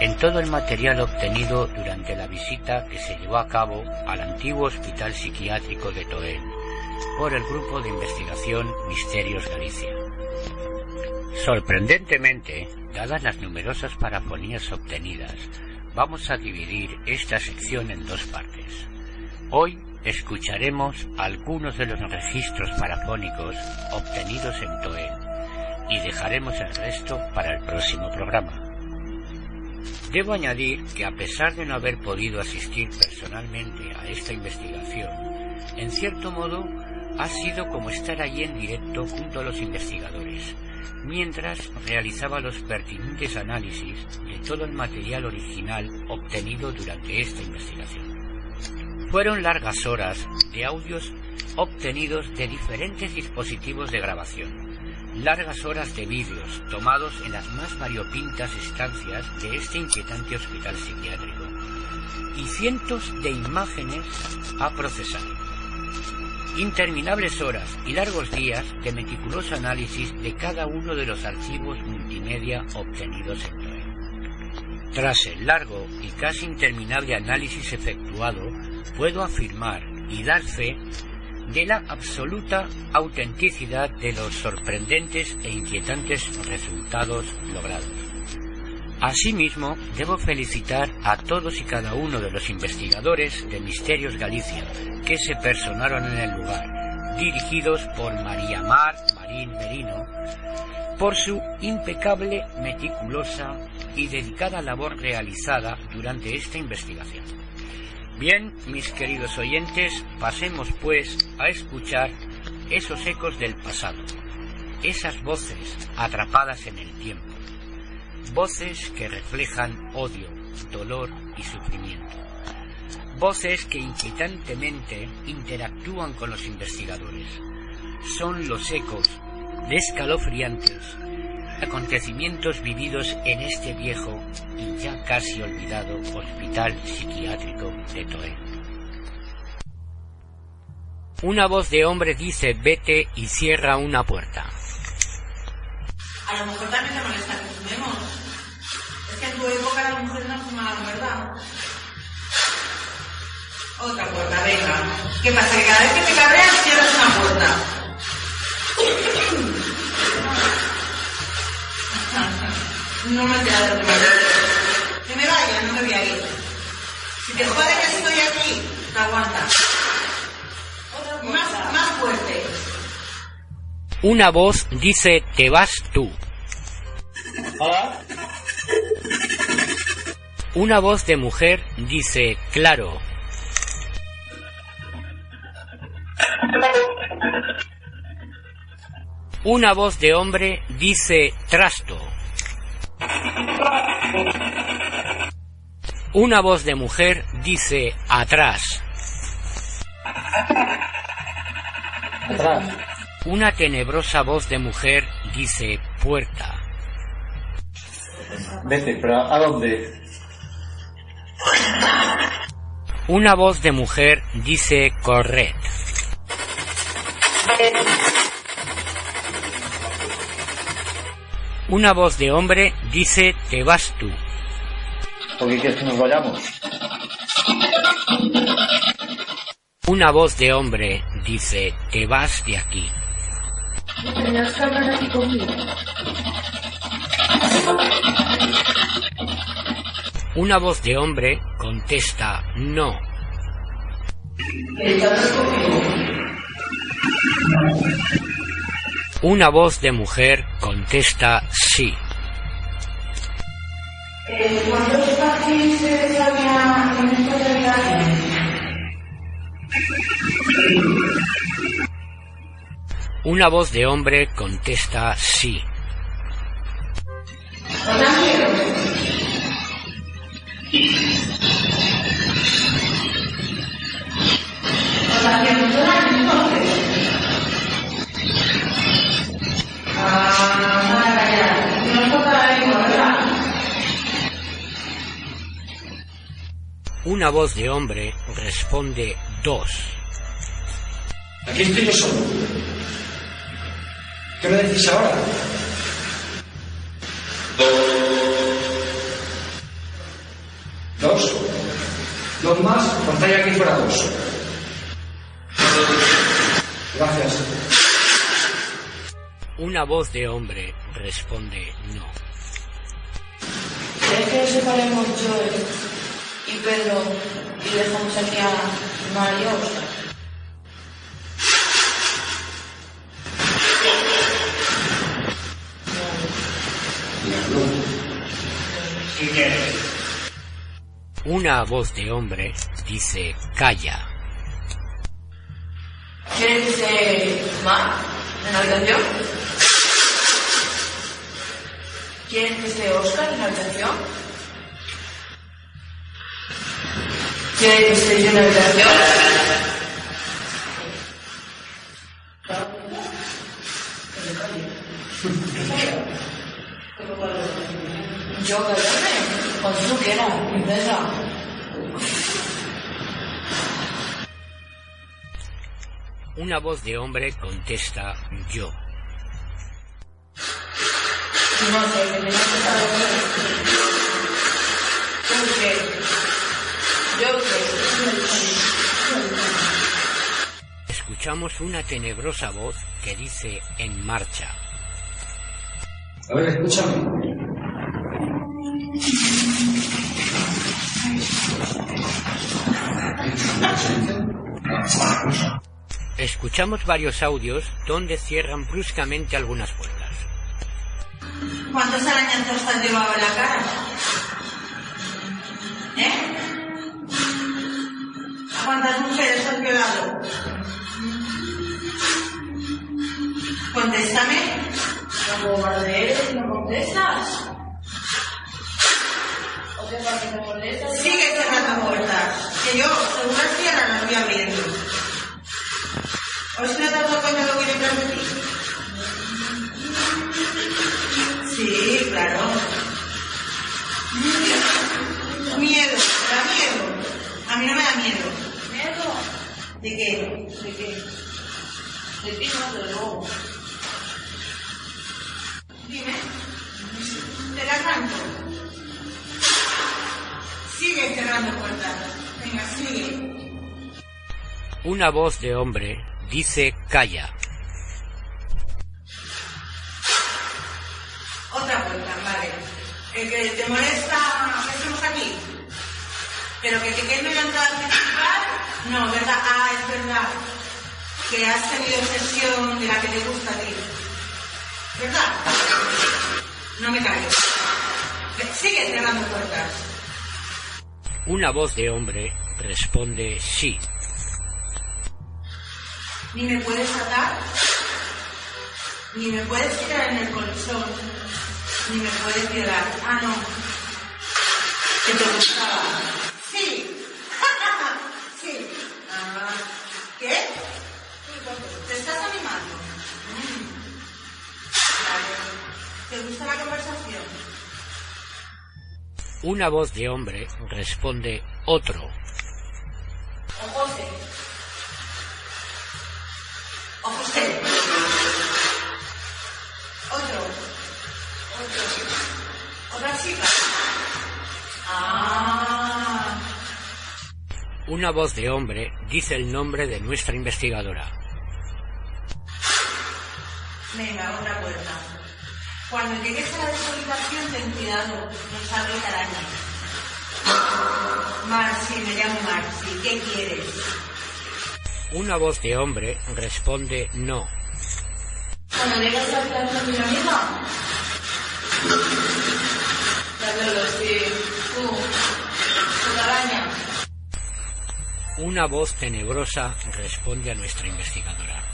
en todo el material obtenido durante la visita que se llevó a cabo al antiguo Hospital Psiquiátrico de Toén por el Grupo de Investigación Misterios Galicia. Sorprendentemente, dadas las numerosas parafonías obtenidas, vamos a dividir esta sección en dos partes. Hoy escucharemos algunos de los registros parafónicos obtenidos en Toén y dejaremos el resto para el próximo programa. Debo añadir que a pesar de no haber podido asistir personalmente a esta investigación, en cierto modo ha sido como estar allí en directo junto a los investigadores, mientras realizaba los pertinentes análisis de todo el material original obtenido durante esta investigación. Fueron largas horas de audios obtenidos de diferentes dispositivos de grabación, largas horas de vídeos tomados en las más variopintas estancias de este inquietante hospital psiquiátrico y cientos de imágenes a procesar. Interminables horas y largos días de meticuloso análisis de cada uno de los archivos multimedia obtenidos en TOE. Tras el largo y casi interminable análisis efectuado, puedo afirmar y dar fe de la absoluta autenticidad de los sorprendentes e inquietantes resultados logrados. Asimismo, debo felicitar a todos y cada uno de los investigadores de Misterios Galicia que se personaron en el lugar, dirigidos por María Mar Marín Merino, por su impecable, meticulosa y dedicada labor realizada durante esta investigación. Bien, mis queridos oyentes, pasemos pues a escuchar esos ecos del pasado, esas voces atrapadas en el tiempo, voces que reflejan odio, dolor y sufrimiento, voces que inquietantemente interactúan con los investigadores. Son los ecos de escalofriantes acontecimientos vividos en este viejo y ya casi olvidado hospital psiquiátrico de Toé. Una voz de hombre dice vete y cierra una puerta. A lo mejor también te molesta que fumemos. Es que en tu época las mujeres no fumaban, ¿verdad? Otra puerta, venga. ¿Qué pasa? Que cada vez que te cabreas cierras una puerta. No me queda de Que me vaya, no me voy a ir. Si te jode que estoy aquí, te aguanta. Más, más fuerte. Una voz dice te vas tú. Hola. Una voz de mujer dice claro. Una voz de hombre dice trasto. Una voz de mujer dice atrás. Atrás. Una tenebrosa voz de mujer dice puerta. Vete, pero ¿a dónde? Una voz de mujer dice corred. Una voz de hombre dice te vas tú. ¿Por qué quieres que nos vayamos? Una voz de hombre dice te vas de aquí. ¿Tenías que hablar aquí conmigo? Una voz de hombre contesta no. Una voz de mujer contesta sí. ¿Cuántos pacientes había en habitación? Una voz de hombre contesta sí. Una voz de hombre responde dos. Aquí estoy yo solo. ¿Qué me decís ahora? Dos. Dos más, contáis aquí fuera dos. Gracias. Una voz de hombre responde no. ¿Crees que separemos Joel y Pedro y dejamos aquí a Mario Oscar? Una voz de hombre dice calla. ¿Quieres que se Mar en la habitación? ¿Quieres que esté Oscar en la habitación? Que yo en la habitación? Yo callarme, cuando tú quieras, princesa. Una voz de hombre contesta yo. No sé, que tengas que saber. ¿Tú qué? Yo qué. Escuchamos una tenebrosa voz que dice en marcha. A ver, escúchame. Escuchamos varios audios donde cierran bruscamente algunas puertas. ¿Cuántos arañazos te has llevado en la cara? ¿Eh? ¿A cuántas mujeres has violado? Contéstame. No bombardees, no contestas. ¿O qué pasa no contestas? Sigue cerrando puertas. Que yo, según las cierras, las voy abriendo. ¿O si no te has dado cuenta de lo que? Sí, claro. Miedo, ¿te da miedo? A mí no me da miedo. ¿Miedo? ¿De qué? ¿De qué? De ti no, de luego. Dime. ¿Te la canto? Sigue cerrando puertas. Venga, sigue. Una voz de hombre dice calla. Otra puerta, vale. El que te molesta que estemos aquí. Pero que te quede en la entrada principal, no, ¿verdad? Ah, es verdad. Que has tenido sesión de la que te gusta a ti. ¿Verdad? No me calles. Sigue cerrando puertas. Una voz de hombre responde sí. Ni me puedes atar, ni me puedes tirar en el colchón, ni me puedes violar. Ah, no. Que te gustaba. Sí. sí. Ah, ¿Qué? ¿Te estás animando? Mm. Vale. ¿Te gusta la conversación? Una voz de hombre responde otro. O José. O José. Otro. Otro. Otra chica. Ah. Una voz de hombre dice el nombre de nuestra investigadora. Venga, otra puerta. Cuando llegues a la deshabitación, ten cuidado, no salga araña. Marci, me llamo Marci, ¿qué quieres? Una voz de hombre responde no. Cuando llegas a la habitación de mi amiga. Ya te lo sí. Tú. Tu araña. Una voz tenebrosa responde a nuestra investigadora.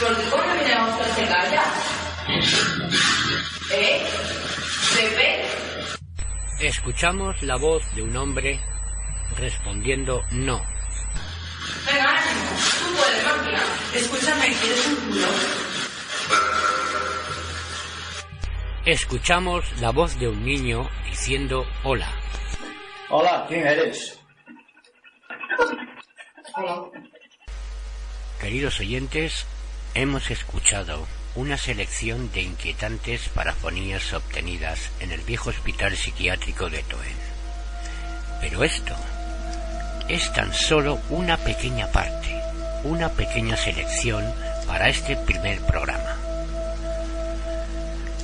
¿Por qué cuando viene a se calla? ¿Eh? Escuchamos la voz de un hombre respondiendo no. Venga, Escúchame, ¿quieres un culo? Escuchamos la voz de un niño diciendo hola. Hola, ¿quién eres? Hola. Queridos oyentes, hemos escuchado una selección de inquietantes parafonías obtenidas en el viejo hospital psiquiátrico de Toen. Pero esto es tan solo una pequeña parte, una pequeña selección para este primer programa.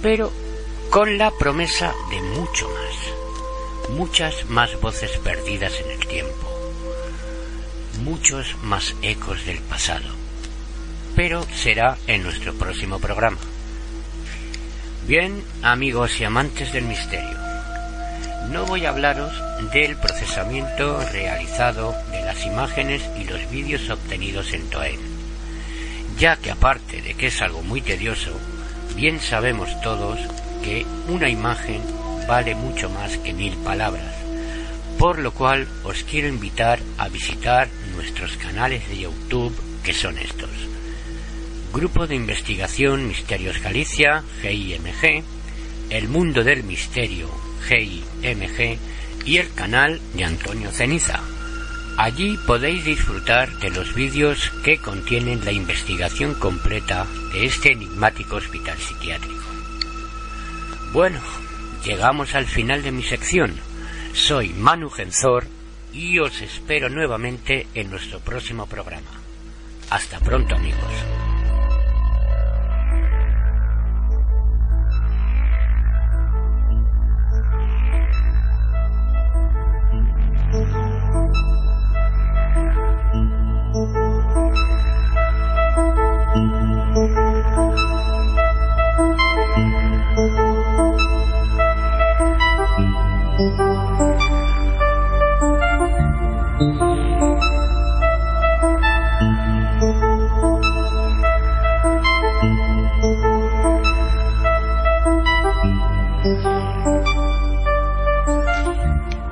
Pero con la promesa de mucho más, muchas más voces perdidas en el tiempo, muchos más ecos del pasado. Pero será en nuestro próximo programa. Bien, amigos y amantes del misterio, no voy a hablaros del procesamiento realizado de las imágenes y los vídeos obtenidos en Toen, ya que aparte de que es algo muy tedioso, bien sabemos todos que una imagen vale mucho más que mil palabras, por lo cual os quiero invitar a visitar nuestros canales de YouTube que son estos. Grupo de Investigación Misterios Galicia, GIMG, El Mundo del Misterio, GIMG, y el canal de Antonio Ceniza. Allí podéis disfrutar de los vídeos que contienen la investigación completa de este enigmático hospital psiquiátrico. Bueno, llegamos al final de mi sección. Soy Manu Genzor y os espero nuevamente en nuestro próximo programa. Hasta pronto amigos.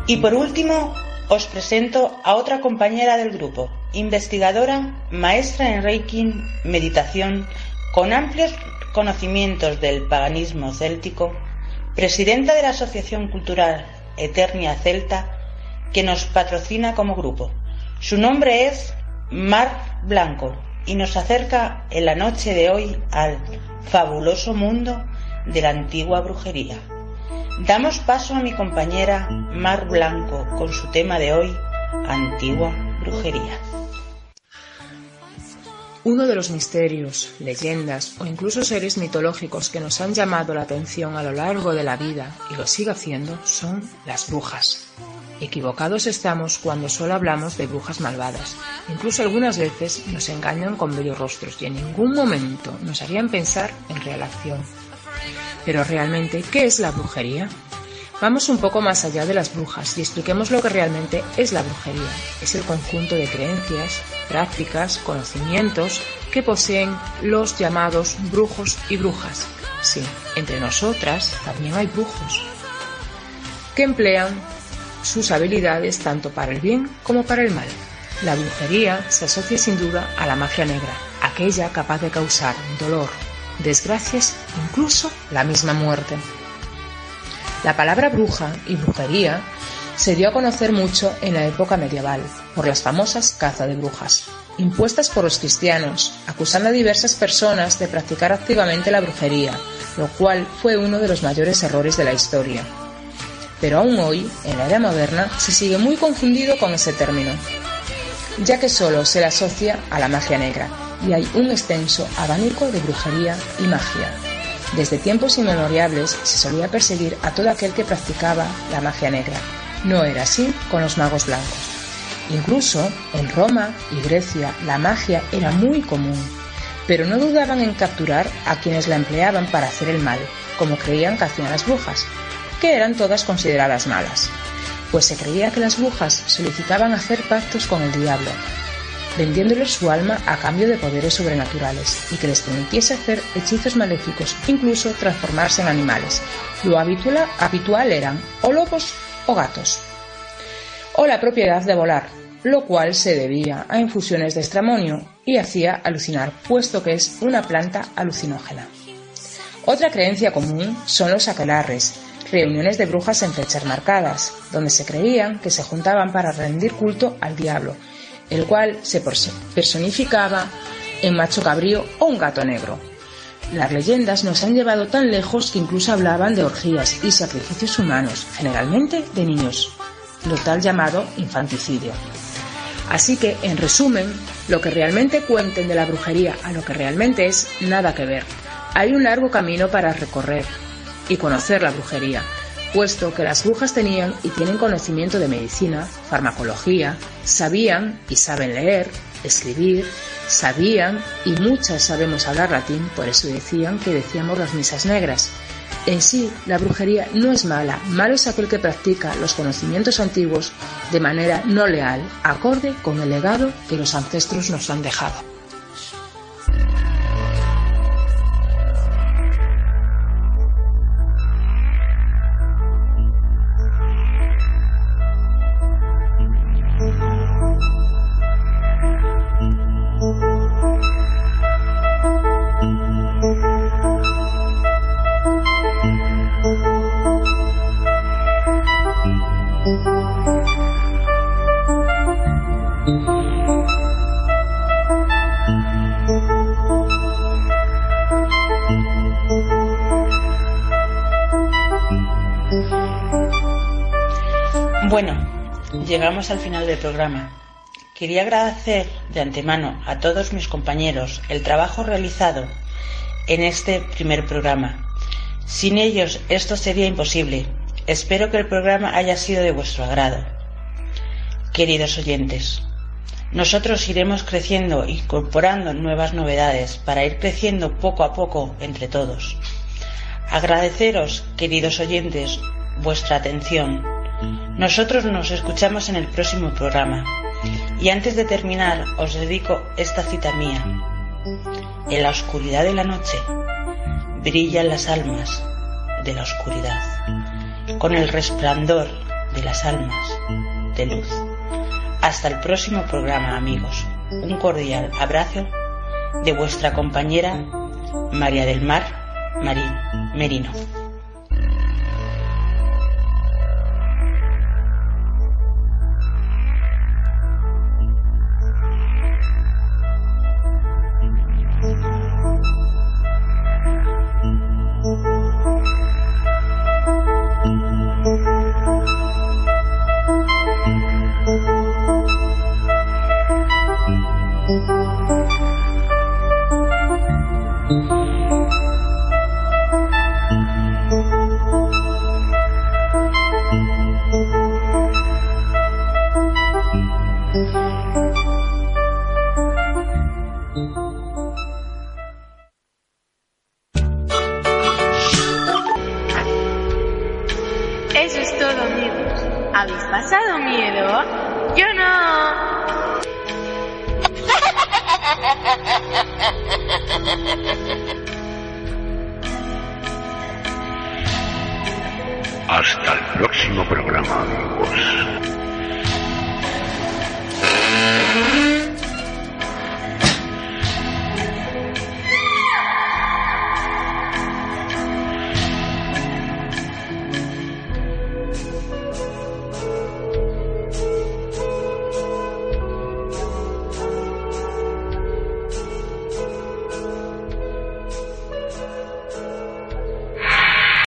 Y por último, os presento a otra compañera del grupo, investigadora, maestra en Reiki, meditación, con amplios conocimientos del paganismo céltico, presidenta de la Asociación Cultural Eternia Celta, que nos patrocina como grupo. Su nombre es Mar Blanco y nos acerca en la noche de hoy al fabuloso mundo de la antigua brujería. Damos paso a mi compañera Mar Blanco con su tema de hoy, antigua brujería. Uno de los misterios, leyendas o incluso seres mitológicos que nos han llamado la atención a lo largo de la vida y lo sigue haciendo son las brujas. Equivocados estamos cuando solo hablamos de brujas malvadas. Incluso algunas veces nos engañan con bellos rostros y en ningún momento nos harían pensar en real acción. Pero realmente, ¿qué es la brujería? Vamos un poco más allá de las brujas y expliquemos lo que realmente es la brujería. Es el conjunto de creencias, prácticas, conocimientos que poseen los llamados brujos y brujas. Sí, entre nosotras también hay brujos que emplean sus habilidades tanto para el bien como para el mal. La brujería se asocia sin duda a la magia negra, aquella capaz de causar dolor, desgracias, incluso la misma muerte. La palabra bruja y brujería se dio a conocer mucho en la época medieval por las famosas caza de brujas, impuestas por los cristianos, acusando a diversas personas de practicar activamente la brujería, lo cual fue uno de los mayores errores de la historia. Pero aún hoy, en la era moderna, se sigue muy confundido con ese término, ya que solo se le asocia a la magia negra, y hay un extenso abanico de brujería y magia. Desde tiempos inmemoriales se solía perseguir a todo aquel que practicaba la magia negra. No era así con los magos blancos. Incluso en Roma y Grecia la magia era muy común, pero no dudaban en capturar a quienes la empleaban para hacer el mal, como creían que hacían las brujas, que eran todas consideradas malas, pues se creía que las brujas solicitaban hacer pactos con el diablo, vendiéndoles su alma a cambio de poderes sobrenaturales y que les permitiese hacer hechizos maléficos, incluso transformarse en animales. Lo habitual, eran o lobos o gatos. O la propiedad de volar, lo cual se debía a infusiones de estramonio y hacía alucinar, puesto que es una planta alucinógena. Otra creencia común son los aquelarres, reuniones de brujas en fechas marcadas, donde se creían que se juntaban para rendir culto al diablo, el cual se personificaba en macho cabrío o un gato negro. Las leyendas nos han llevado tan lejos que incluso hablaban de orgías y sacrificios humanos, generalmente de niños, lo tal llamado infanticidio. Así que, en resumen, lo que realmente cuenten de la brujería a lo que realmente es, nada que ver. Hay un largo camino para recorrer y conocer la brujería, puesto que las brujas tenían y tienen conocimiento de medicina, farmacología, sabían y saben leer, escribir, sabían y muchas sabemos hablar latín, por eso decían que decíamos las misas negras. En sí, la brujería no es mala, malo es aquel que practica los conocimientos antiguos de manera no leal, acorde con el legado que los ancestros nos han dejado. Al final del programa. Quería agradecer de antemano a todos mis compañeros el trabajo realizado en este primer programa. Sin ellos esto sería imposible. Espero que el programa haya sido de vuestro agrado. Queridos oyentes, nosotros iremos creciendo, incorporando nuevas novedades para ir creciendo poco a poco entre todos. Agradeceros, queridos oyentes, vuestra atención nosotros nos escuchamos en el próximo programa. Y antes de terminar, os dedico esta cita mía. En la oscuridad de la noche brillan las almas de la oscuridad, con el resplandor de las almas de luz. Hasta el próximo programa, amigos. Un cordial abrazo de vuestra compañera María del Mar Marín Merino.